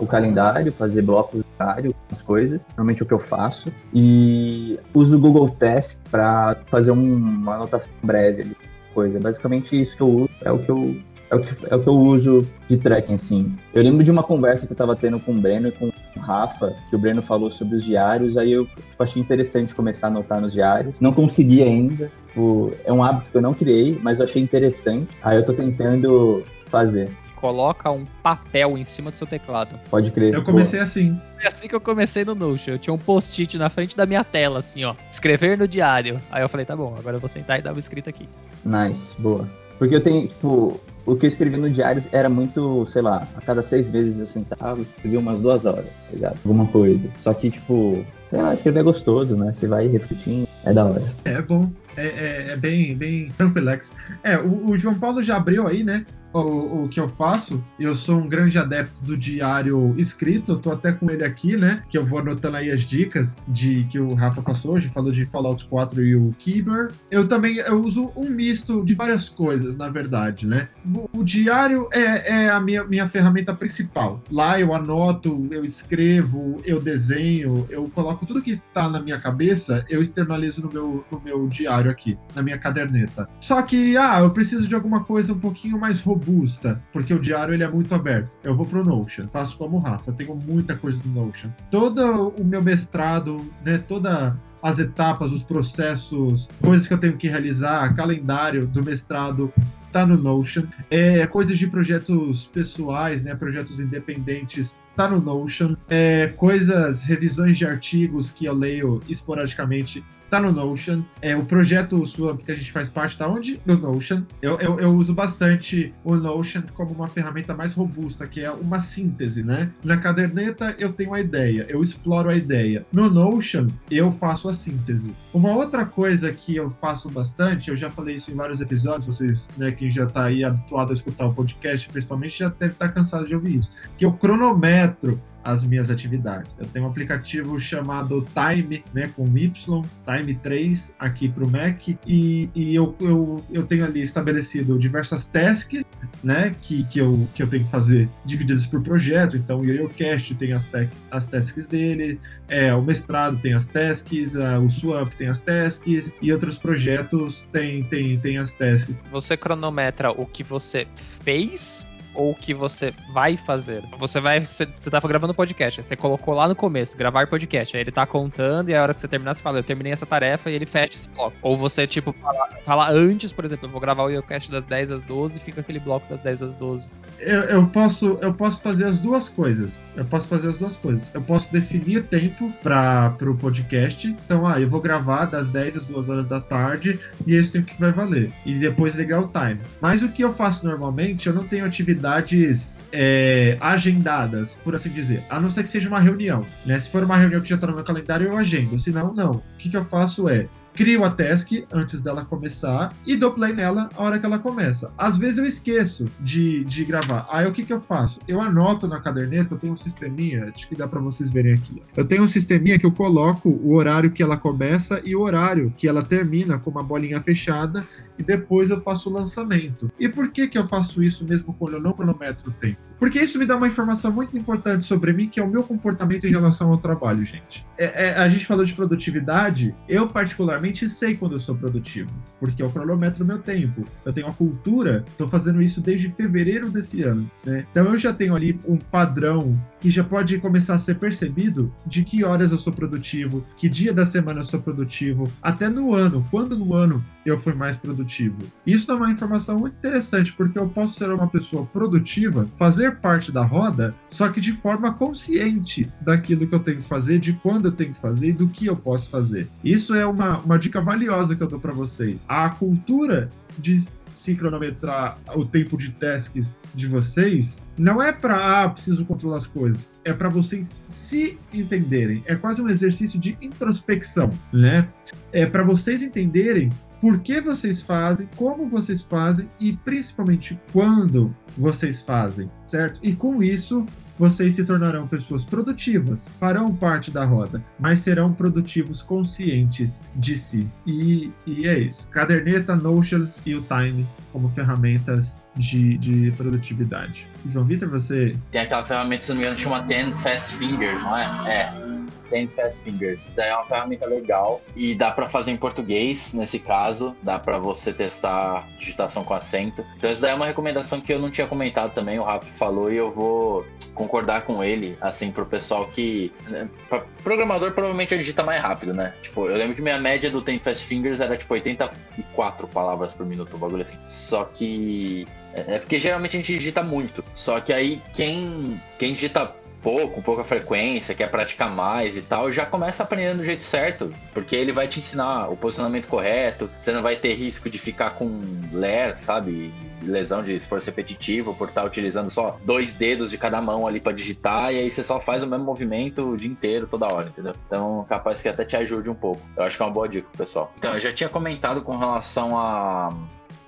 o calendário, fazer blocos diários, as coisas. Normalmente é o que eu faço. E uso o Google Test para fazer um, uma anotação breve ali coisa. Basicamente isso que eu uso, é o que eu, é o que, é o que eu uso de tracking, assim. Eu lembro de uma conversa que eu tava tendo com o Breno e com o Rafa, que o Breno falou sobre os diários, aí eu tipo, achei interessante começar a anotar nos diários. Não consegui ainda, tipo, é um hábito que eu não criei, mas eu achei interessante. Aí eu tô tentando fazer. Coloca um papel em cima do seu teclado. Pode crer. Eu comecei assim. Foi assim que eu comecei no Notion. Eu tinha um post-it na frente da minha tela, assim, ó. Escrever no diário. Aí eu falei, tá bom, agora eu vou sentar e dar uma escrita aqui. Nice, boa. Porque eu tenho, tipo, o que eu escrevi no diário era muito, sei lá, a cada seis vezes eu sentava e escrevia umas duas horas, tá ligado? Alguma coisa. Só que, tipo, sei lá, escrever é gostoso, né? Você vai refletindo, é da hora. É bom. É, é, é bem, bem tranquilex. É, o, o João Paulo já abriu aí, né? O, o, que eu faço, eu sou um grande adepto do diário escrito, eu tô até com ele aqui, né? Que eu vou anotando aí as dicas de que o Rafa passou hoje, falou de Fallout 4 e o Keeper. Eu também eu uso um misto de várias coisas, na verdade, né? O, o diário é, é, a minha, minha ferramenta principal. Lá eu anoto, eu escrevo, eu desenho, eu coloco tudo que tá na minha cabeça, eu externalizo no meu, no meu diário aqui, na minha caderneta. Só que, ah, eu preciso de alguma coisa um pouquinho mais robusta robusta, porque o diário ele é muito aberto. Eu vou pro Notion, faço como o Rafa, tenho muita coisa no Notion. Todo o meu mestrado, né, toda as etapas, os processos, coisas que eu tenho que realizar, calendário do mestrado, tá no Notion. É, coisas de projetos pessoais, né, projetos independentes, tá no Notion. É, coisas, revisões de artigos que eu leio esporadicamente, tá no Notion. É, o projeto Swamp que a gente faz parte tá onde? No Notion. Eu, eu, eu, uso bastante o Notion como uma ferramenta mais robusta, que é uma síntese, né? Na caderneta eu tenho a ideia, eu exploro a ideia. No Notion eu faço a síntese. Uma outra coisa que eu faço bastante, eu já falei isso em vários episódios, vocês, né, quem já tá aí habituado a escutar o podcast, principalmente, já deve estar cansado de ouvir isso, que eu cronometro as minhas atividades. Eu tenho um aplicativo chamado Time, né, com Y, Time 3 aqui para o Mac, e, e eu, eu, eu tenho ali estabelecido diversas tasks, né, que, que, eu, que eu tenho que fazer divididas por projeto. Então, o YoYoCast tem as, as tasks dele, é, o mestrado tem as tasks, a, o Swamp tem as tasks, e outros projetos tem, tem, tem as tasks. Você cronometra o que você fez ou que você vai fazer. Você vai. Você, você tá gravando podcast, você colocou lá no começo, gravar podcast. Aí ele tá contando e a hora que você terminar, você fala, eu terminei essa tarefa e ele fecha esse bloco. Ou você, tipo, fala, fala antes, por exemplo, eu vou gravar o podcast das 10 às 12 e fica aquele bloco das 10 às 12. Eu, eu, posso, eu posso fazer as duas coisas. Eu posso fazer as duas coisas. Eu posso definir tempo para o podcast. Então, ah, eu vou gravar das 10 às 2 horas da tarde e esse tempo que vai valer. E depois ligar o time. Mas o que eu faço normalmente, eu não tenho atividade atividades é, agendadas, por assim dizer. A não ser que seja uma reunião. Né? Se for uma reunião que já está no meu calendário, eu agendo. Se não, não. O que, que eu faço é crio a task antes dela começar e dou play nela a hora que ela começa. Às vezes eu esqueço de, de gravar. Aí o que, que eu faço? Eu anoto na caderneta, eu tenho um sisteminha, acho que dá para vocês verem aqui. Eu tenho um sisteminha que eu coloco o horário que ela começa e o horário que ela termina com uma bolinha fechada e depois eu faço o lançamento. E por que que eu faço isso mesmo quando eu não cronometro o tempo? Porque isso me dá uma informação muito importante sobre mim, que é o meu comportamento em relação ao trabalho, gente. É, é, a gente falou de produtividade, eu particularmente sei quando eu sou produtivo, porque eu cronometro meu tempo. Eu tenho uma cultura, estou fazendo isso desde fevereiro desse ano, né? Então eu já tenho ali um padrão que já pode começar a ser percebido de que horas eu sou produtivo, que dia da semana eu sou produtivo, até no ano, quando no ano eu fui mais produtivo. Isso é uma informação muito interessante, porque eu posso ser uma pessoa produtiva, fazer parte da roda, só que de forma consciente daquilo que eu tenho que fazer, de quando eu tenho que fazer e do que eu posso fazer. Isso é uma, uma dica valiosa que eu dou para vocês. A cultura de se cronometrar o tempo de tasks de vocês não é para ah, preciso controlar as coisas, é para vocês se entenderem. É quase um exercício de introspecção, né? É para vocês entenderem por que vocês fazem, como vocês fazem e principalmente quando vocês fazem, certo? E com isso, vocês se tornarão pessoas produtivas, farão parte da roda, mas serão produtivos conscientes de si. E, e é isso. Caderneta, Notion e o Time como ferramentas de, de produtividade. João Vitor, você. Tem aquela ferramenta, se não me engano, chama 10 Fast Fingers, não é? É Tem Fast Fingers. Daí é uma ferramenta legal e dá para fazer em português, nesse caso, dá para você testar digitação com acento. Então isso daí é uma recomendação que eu não tinha comentado também, o Rafa falou e eu vou concordar com ele, assim, pro pessoal que. Né, programador provavelmente digita mais rápido, né? Tipo, eu lembro que minha média do Tem Fast Fingers era tipo 84 palavras por minuto, um bagulho assim. Só que. É, é porque geralmente a gente digita muito. Só que aí quem, quem digita pouco, pouca frequência, quer praticar mais e tal, já começa aprendendo do jeito certo, porque ele vai te ensinar o posicionamento correto, você não vai ter risco de ficar com ler, sabe? Lesão de esforço repetitivo por estar utilizando só dois dedos de cada mão ali para digitar, e aí você só faz o mesmo movimento o dia inteiro, toda hora, entendeu? Então, capaz que até te ajude um pouco. Eu acho que é uma boa dica, pessoal. Então, eu já tinha comentado com relação a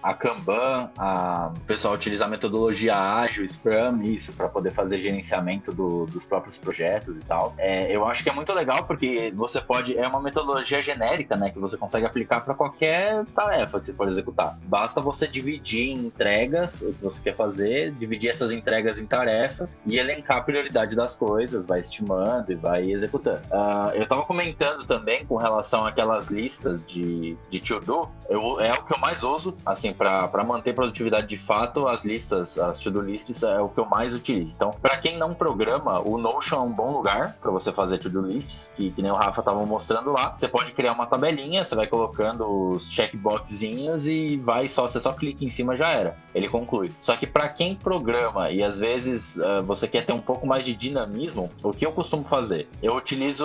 a Kanban, a, o pessoal utiliza a metodologia ágil, Scrum, isso, para poder fazer gerenciamento do, dos próprios projetos e tal. É, eu acho que é muito legal porque você pode, é uma metodologia genérica, né, que você consegue aplicar para qualquer tarefa que você for executar. Basta você dividir em entregas o que você quer fazer, dividir essas entregas em tarefas e elencar a prioridade das coisas, vai estimando e vai executando. Uh, eu estava comentando também com relação àquelas listas de, de to-do, é o que eu mais uso, assim, para manter produtividade de fato, as listas, as to-do lists é o que eu mais utilizo. Então, para quem não programa, o Notion é um bom lugar para você fazer to-do lists, que, que nem o Rafa estava mostrando lá. Você pode criar uma tabelinha, você vai colocando os checkboxzinhos e vai só, você só clica em cima já era. Ele conclui. Só que para quem programa e às vezes uh, você quer ter um pouco mais de dinamismo, o que eu costumo fazer? Eu utilizo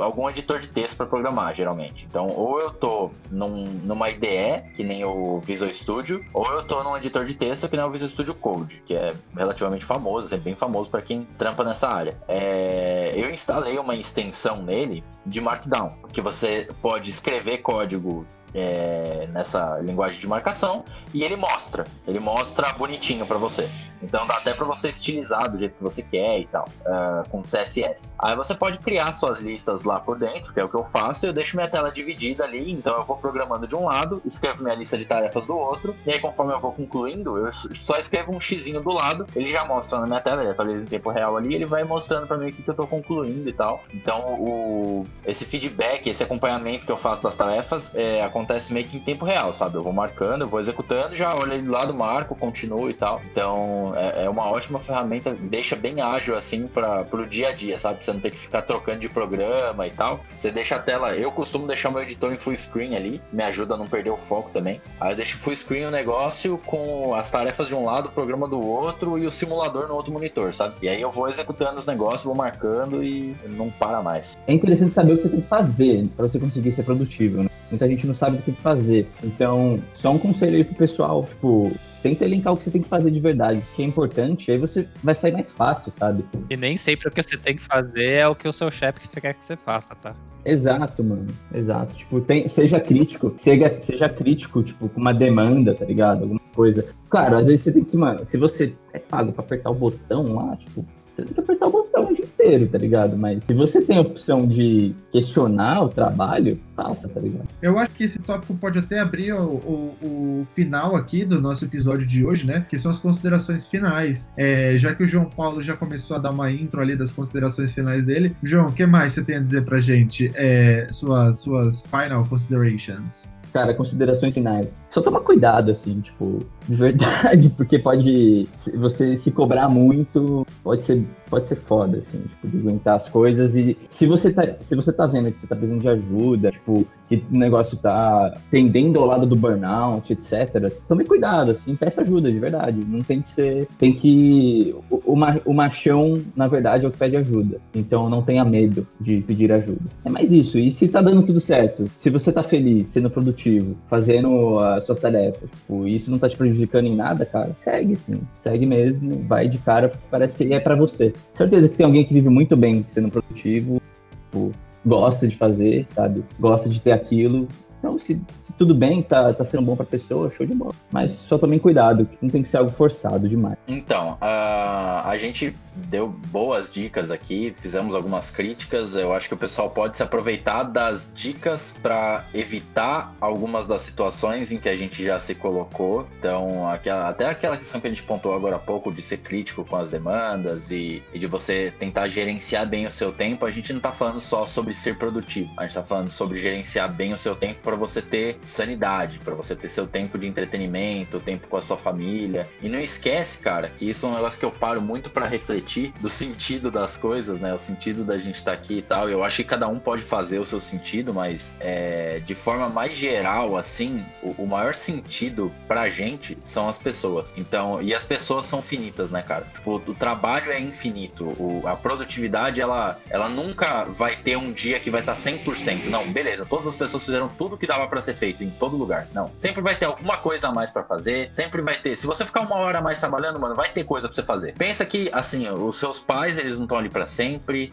algum editor de texto para programar, geralmente. Então, ou eu tô num, numa IDE, que nem o Visual Studio Studio, ou eu tô num editor de texto que nem o Visual Studio Code, que é relativamente famoso, é bem famoso para quem trampa nessa área. É, eu instalei uma extensão nele de Markdown, que você pode escrever código é, nessa linguagem de marcação e ele mostra, ele mostra bonitinho para você. Então dá até para você estilizar do jeito que você quer e tal, uh, com CSS. Aí você pode criar suas listas lá por dentro, que é o que eu faço. Eu deixo minha tela dividida ali, então eu vou programando de um lado, escrevo minha lista de tarefas do outro, e aí conforme eu vou concluindo, eu só escrevo um xizinho do lado, ele já mostra na minha tela, ele atualiza em tempo real ali, ele vai mostrando para mim o que, que eu tô concluindo e tal. Então o, esse feedback, esse acompanhamento que eu faço das tarefas é, acontece meio que em tempo real, sabe? Eu vou marcando, eu vou executando, já olho do lado, marco, continuo e tal. Então é, é uma ótima ferramenta, deixa bem ágil assim para o dia a dia, sabe? Você não ter que ficar trocando de programa e tal. Você deixa a tela. Eu costumo deixar meu editor em full screen ali, me ajuda a não perder o foco também. Aí eu deixo full screen o negócio com as tarefas de um lado, o programa do outro e o simulador no outro monitor, sabe? E aí eu vou executando os negócios, vou marcando e não para mais. É interessante saber o que você tem que fazer para você conseguir ser produtivo, né? Muita gente não sabe o que tem que fazer. Então, só um conselho aí pro pessoal, tipo, tenta elencar o que você tem que fazer de verdade, que é importante, aí você vai sair mais fácil, sabe? E nem sempre o que você tem que fazer é o que o seu chefe quer que você faça, tá? Exato, mano. Exato. Tipo, tem, seja crítico. Seja, seja crítico, tipo, com uma demanda, tá ligado? Alguma coisa. Cara, às vezes você tem que, mano, se você é pago pra apertar o botão lá, tipo, você tem que apertar o botão o dia inteiro, tá ligado? Mas se você tem a opção de questionar o trabalho, faça, tá ligado? Eu acho que esse tópico pode até abrir o, o, o final aqui do nosso episódio de hoje, né? Que são as considerações finais. É, já que o João Paulo já começou a dar uma intro ali das considerações finais dele, João, o que mais você tem a dizer pra gente? É, suas, suas final considerations. Cara, considerações finais. Só toma cuidado, assim, tipo, de verdade, porque pode. Você se cobrar muito, pode ser, pode ser foda, assim, tipo, de aguentar as coisas. E se você tá, se você tá vendo que você tá precisando de ajuda, tipo, que o negócio tá tendendo ao lado do burnout, etc., tome cuidado, assim, peça ajuda, de verdade. Não tem que ser. Tem que. O, o machão, na verdade, é o que pede ajuda. Então não tenha medo de pedir ajuda. É mais isso. E se tá dando tudo certo, se você tá feliz, sendo produtivo, fazendo as suas tarefas, tipo, isso não tá te prejudicando em nada, cara, segue, sim. Segue mesmo, vai de cara, porque parece que é para você. Certeza que tem alguém que vive muito bem sendo produtivo, gosta de fazer, sabe? Gosta de ter aquilo Então, se, se tudo bem, tá, tá sendo bom pra pessoa, show de bola. Mas só tomem cuidado, que não tem que ser algo forçado demais. Então, uh, a gente deu boas dicas aqui, fizemos algumas críticas. Eu acho que o pessoal pode se aproveitar das dicas para evitar algumas das situações em que a gente já se colocou. Então, aquela, até aquela questão que a gente pontuou agora há pouco de ser crítico com as demandas e, e de você tentar gerenciar bem o seu tempo, a gente não tá falando só sobre ser produtivo. A gente tá falando sobre gerenciar bem o seu tempo para você ter sanidade, para você ter seu tempo de entretenimento, tempo com a sua família. E não esquece, cara, que isso é um negócio que eu paro muito para refletir do sentido das coisas, né? O sentido da gente estar tá aqui e tal. Eu acho que cada um pode fazer o seu sentido, mas é, de forma mais geral, assim, o, o, maior sentido pra gente são as pessoas. Então, e as pessoas são finitas, né, cara? Tipo, o trabalho é infinito. O, a produtividade, ela, ela nunca vai ter um dia que vai estar 100%. Não, beleza, todas as pessoas fizeram tudo que dava para ser feito em todo lugar. Não. Sempre vai ter alguma coisa a mais para fazer, sempre vai ter. Se você ficar uma hora a mais trabalhando, mano, vai ter coisa pra você fazer. Pensa que, assim, os seus pais, eles não estão ali para sempre,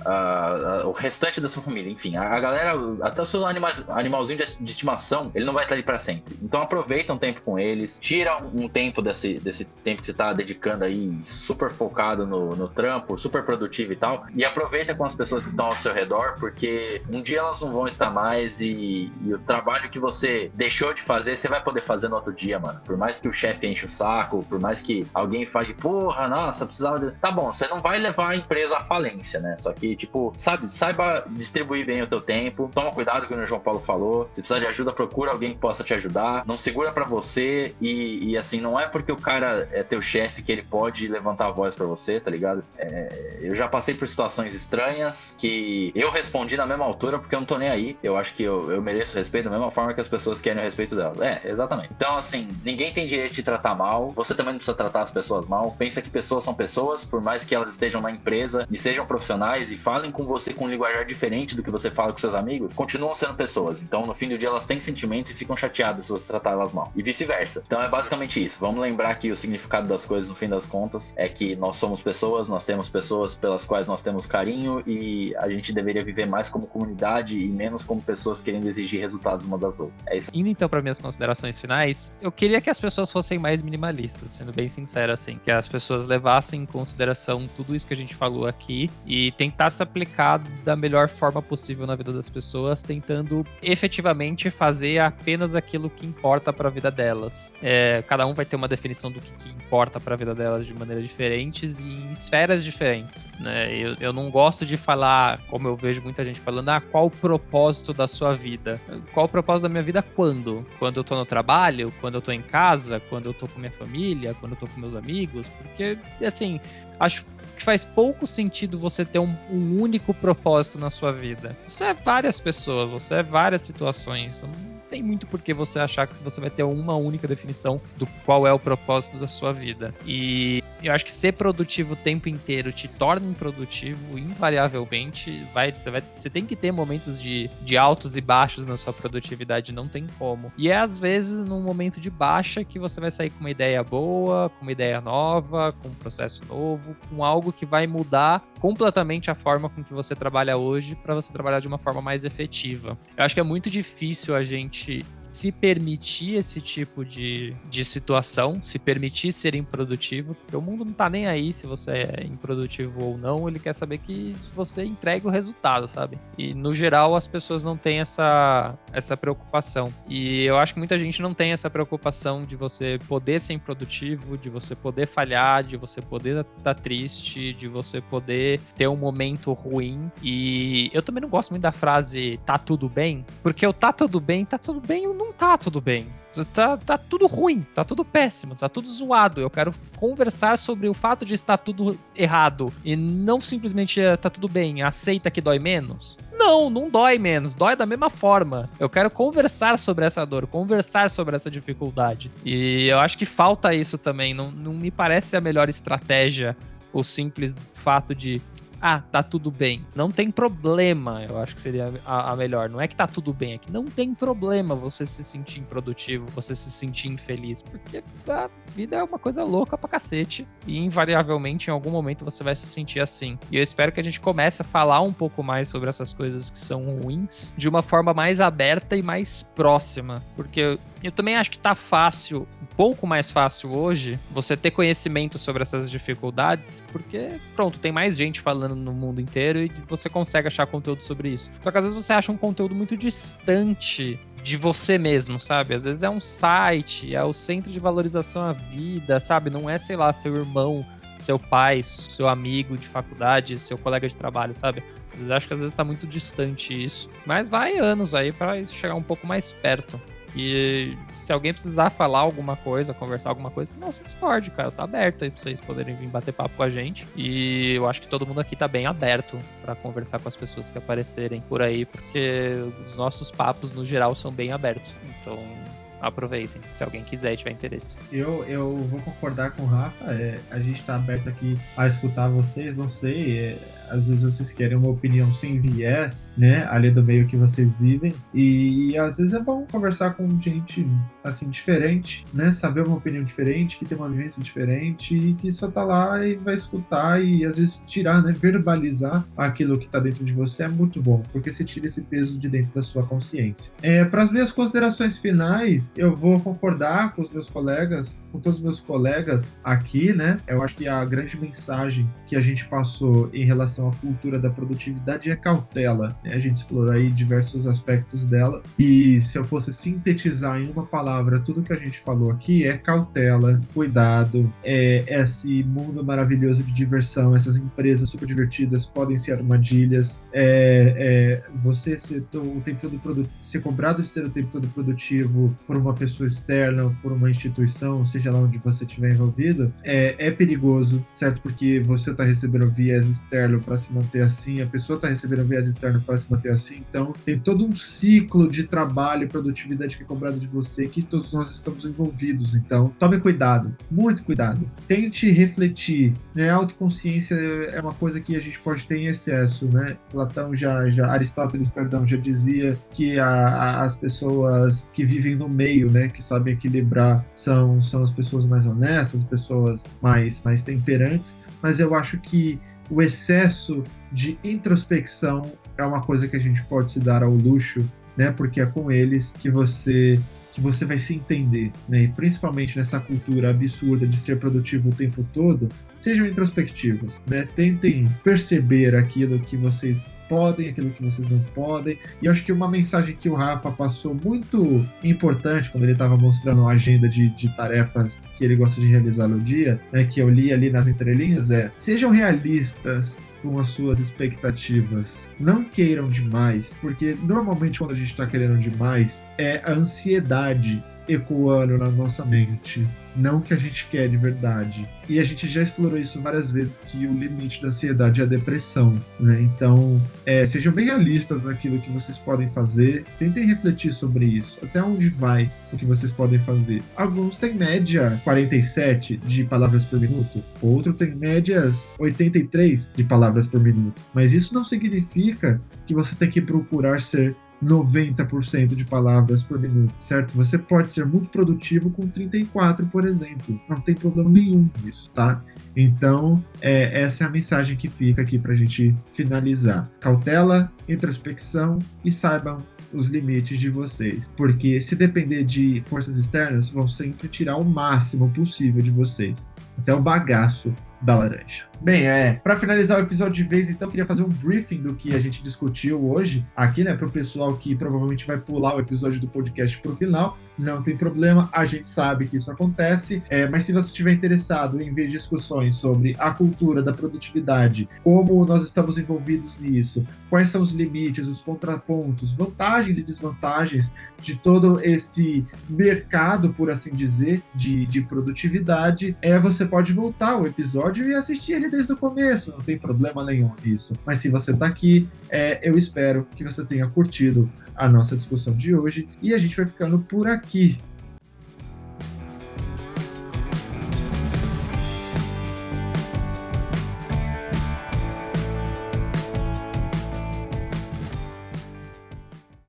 o restante da sua família, enfim, a, a galera, até o seu anima, animalzinho de, de, estimação, ele não vai estar ali para sempre. Então aproveita um tempo com eles, tira um, um, tempo desse, desse tempo que você tá dedicando aí, super focado no, no trampo, super produtivo e tal, e aproveita com as pessoas que estão ao seu redor, porque um dia elas não vão estar mais e, e o trabalho que você deixou de fazer, você vai poder fazer no outro dia, mano. Por mais que o chefe enche o saco, por mais que alguém fale, porra, nossa, precisava de... Tá bom, você não vai levar a empresa à falência, né? Só que, tipo, sabe, saiba distribuir bem o teu tempo, toma cuidado com o João Paulo falou. Se precisar de ajuda, procura alguém que possa te ajudar. Não segura para você e, e, assim, não é porque o cara é teu chefe que ele pode levantar a voz para você, tá ligado? É, eu já passei por situações estranhas que eu respondi na mesma altura porque eu não tô nem aí. Eu acho que eu, eu mereço respeito da mesma forma que as pessoas querem o respeito delas. É, exatamente. Então, assim, ninguém tem direito de tratar mal. Você também não precisa tratar as pessoas mal. Pensa que pessoas são pessoas, por mais que elas estejam na empresa e sejam profissionais e falem com você com um linguajar diferente do que você fala com seus amigos, continuam sendo pessoas. Então, no fim do dia, elas têm sentimentos e ficam chateadas se você tratar elas mal. E vice-versa. Então, é basicamente isso. Vamos lembrar que o significado das coisas, no fim das contas, é que nós somos pessoas, nós temos pessoas pelas quais nós temos carinho e a gente deveria viver mais como comunidade e menos como pessoas querendo exigir resultados uma das outras. É isso. Indo então para minhas considerações finais, eu queria que as pessoas fossem mais minimalistas, sendo bem sincero assim, que as pessoas levassem em consideração tudo isso que a gente falou aqui e tentar se aplicar da melhor forma possível na vida das pessoas, tentando efetivamente fazer apenas aquilo que importa para a vida delas. É, cada um vai ter uma definição do que, que importa para a vida delas de maneiras diferentes e em esferas diferentes. Né? Eu, eu não gosto de falar, como eu vejo muita gente falando, ah, qual o propósito da sua vida? Qual o propósito da minha vida quando? Quando eu tô no trabalho? Quando eu tô em casa? Quando eu tô com minha família? Quando eu tô com meus amigos? Porque, assim, acho que faz pouco sentido você ter um, um, único propósito na sua vida. Você é várias pessoas, você é várias situações. Não tem muito por que você achar que você vai ter uma única definição do qual é o propósito da sua vida. E eu acho que ser produtivo o tempo inteiro te torna improdutivo, invariavelmente. Vai, você, vai, você tem que ter momentos de, de altos e baixos na sua produtividade, não tem como. E é às vezes num momento de baixa que você vai sair com uma ideia boa, com uma ideia nova, com um processo novo, com algo que vai mudar completamente a forma com que você trabalha hoje para você trabalhar de uma forma mais efetiva. Eu acho que é muito difícil a gente se permitir esse tipo de, de situação, se permitir ser improdutivo, porque o mundo não tá nem aí se você é improdutivo ou não, ele quer saber que você entregue o resultado, sabe? E no geral as pessoas não têm essa, essa preocupação. E eu acho que muita gente não tem essa preocupação de você poder ser improdutivo, de você poder falhar, de você poder estar tá triste, de você poder ter um momento ruim. E eu também não gosto muito da frase tá tudo bem, porque o tá tudo bem, tá tudo bem ou não tá tudo bem. Tá, tá tudo ruim, tá tudo péssimo, tá tudo zoado. Eu quero conversar sobre o fato de estar tudo errado e não simplesmente eh, tá tudo bem, aceita que dói menos. Não, não dói menos, dói da mesma forma. Eu quero conversar sobre essa dor, conversar sobre essa dificuldade. E eu acho que falta isso também. Não, não me parece a melhor estratégia o simples fato de ah, tá tudo bem. Não tem problema, eu acho que seria a, a, melhor. Não é que tá tudo bem, é não tem problema você se sentir improdutivo, você se sentir infeliz, porque a vida é uma coisa louca pra cacete e invariavelmente em algum momento você vai se sentir assim. E eu espero que a gente comece a falar um pouco mais sobre essas coisas que são ruins de uma forma mais aberta e mais próxima, porque eu também acho que tá fácil, um pouco mais fácil hoje, você ter conhecimento sobre essas dificuldades, porque, pronto, tem mais gente falando no mundo inteiro e você consegue achar conteúdo sobre isso. Só que às vezes você acha um conteúdo muito distante de você mesmo, sabe? Às vezes é um site, é o centro de valorização à vida, sabe? Não é, sei lá, seu irmão, seu pai, seu amigo de faculdade, seu colega de trabalho, sabe? Eu acho que às vezes tá muito distante isso. Mas vai anos aí para chegar um pouco mais perto. E se alguém precisar falar alguma coisa, conversar alguma coisa, não se discorde, cara. Tá aberto aí pra vocês poderem vir bater papo com a gente. E eu acho que todo mundo aqui tá bem aberto para conversar com as pessoas que aparecerem por aí, porque os nossos papos, no geral, são bem abertos. Então, aproveitem, se alguém quiser e tiver interesse. Eu, eu vou concordar com o Rafa, é, a gente está aberto aqui a escutar vocês, não sei, é, às vezes vocês querem uma opinião sem viés, né, ali do meio que vocês vivem, e às vezes é bom conversar com gente, assim, diferente, né, saber uma opinião diferente, que tem uma vivência diferente, e que só tá lá e vai escutar e às vezes tirar, né, verbalizar aquilo que tá dentro de você é muito bom, porque você tira esse peso de dentro da sua consciência. É, Para as minhas considerações finais, eu vou concordar com os meus colegas, com todos os meus colegas aqui, né, eu acho que a grande mensagem que a gente passou em relação relação à cultura da produtividade é cautela. Né? A gente explorou aí diversos aspectos dela. E se eu fosse sintetizar em uma palavra tudo que a gente falou aqui, é cautela, cuidado, é esse mundo maravilhoso de diversão, essas empresas super divertidas podem ser armadilhas, é, é você ser o tempo todo ser cobrado de ser o tempo todo produtivo por uma pessoa externa, por uma instituição, seja lá onde você estiver envolvido, é, é perigoso, certo? Porque você está recebendo viés externo para se manter assim, a pessoa está recebendo viés externo para se manter assim, então tem todo um ciclo de trabalho e produtividade que é cobrado de você que todos nós estamos envolvidos. Então, tome cuidado, muito cuidado. Tente refletir, né? Autoconsciência é uma coisa que a gente pode ter em excesso, né? Platão já, já Aristóteles, perdão, já dizia que a, a, as pessoas que vivem no meio, né, que sabem equilibrar, são, são as pessoas mais honestas, as pessoas mais, mais temperantes, mas eu acho que o excesso de introspecção é uma coisa que a gente pode se dar ao luxo, né? Porque é com eles que você que você vai se entender, né? E principalmente nessa cultura absurda de ser produtivo o tempo todo, sejam introspectivos, né? Tentem perceber aquilo que vocês podem, aquilo que vocês não podem. E acho que uma mensagem que o Rafa passou muito importante quando ele estava mostrando a agenda de, de, tarefas que ele gosta de realizar no dia, né, que eu li ali nas entrelinhas, é: sejam realistas com as suas expectativas. Não queiram demais, porque normalmente quando a gente está querendo demais é a ansiedade ecoando na nossa mente não que a gente quer de verdade. E a gente já explorou isso várias vezes, que o limite da ansiedade é a depressão, né? Então, é, sejam bem realistas naquilo que vocês podem fazer, tentem refletir sobre isso, até onde vai o que vocês podem fazer. Alguns têm média 47 de palavras por minuto, outro tem médias 83 de palavras por minuto, mas isso não significa que você tem que procurar ser 90% de palavras por minuto, certo? Você pode ser muito produtivo com 34, por exemplo. Não tem problema nenhum nisso, tá? Então, é, essa é a mensagem que fica aqui para a gente finalizar. Cautela, introspecção e saibam os limites de vocês. Porque se depender de forças externas, vão sempre tirar o máximo possível de vocês. Até o bagaço da laranja. Bem, é, para finalizar o episódio de vez, então, queria fazer um briefing do que a gente discutiu hoje aqui, né, para o pessoal que provavelmente vai pular o episódio do podcast para o final. Não tem problema, a gente sabe que isso acontece, é, mas se você estiver interessado em ver discussões sobre a cultura da produtividade, como nós estamos envolvidos nisso, quais são os limites, os contrapontos, vantagens e desvantagens de todo esse mercado, por assim dizer, de, de produtividade, é, você pode voltar ao episódio e assistir ele desde o começo, não tem problema nenhum nisso. Mas se você está aqui, é, eu espero que você tenha curtido a nossa discussão de hoje e a gente vai ficando por aqui.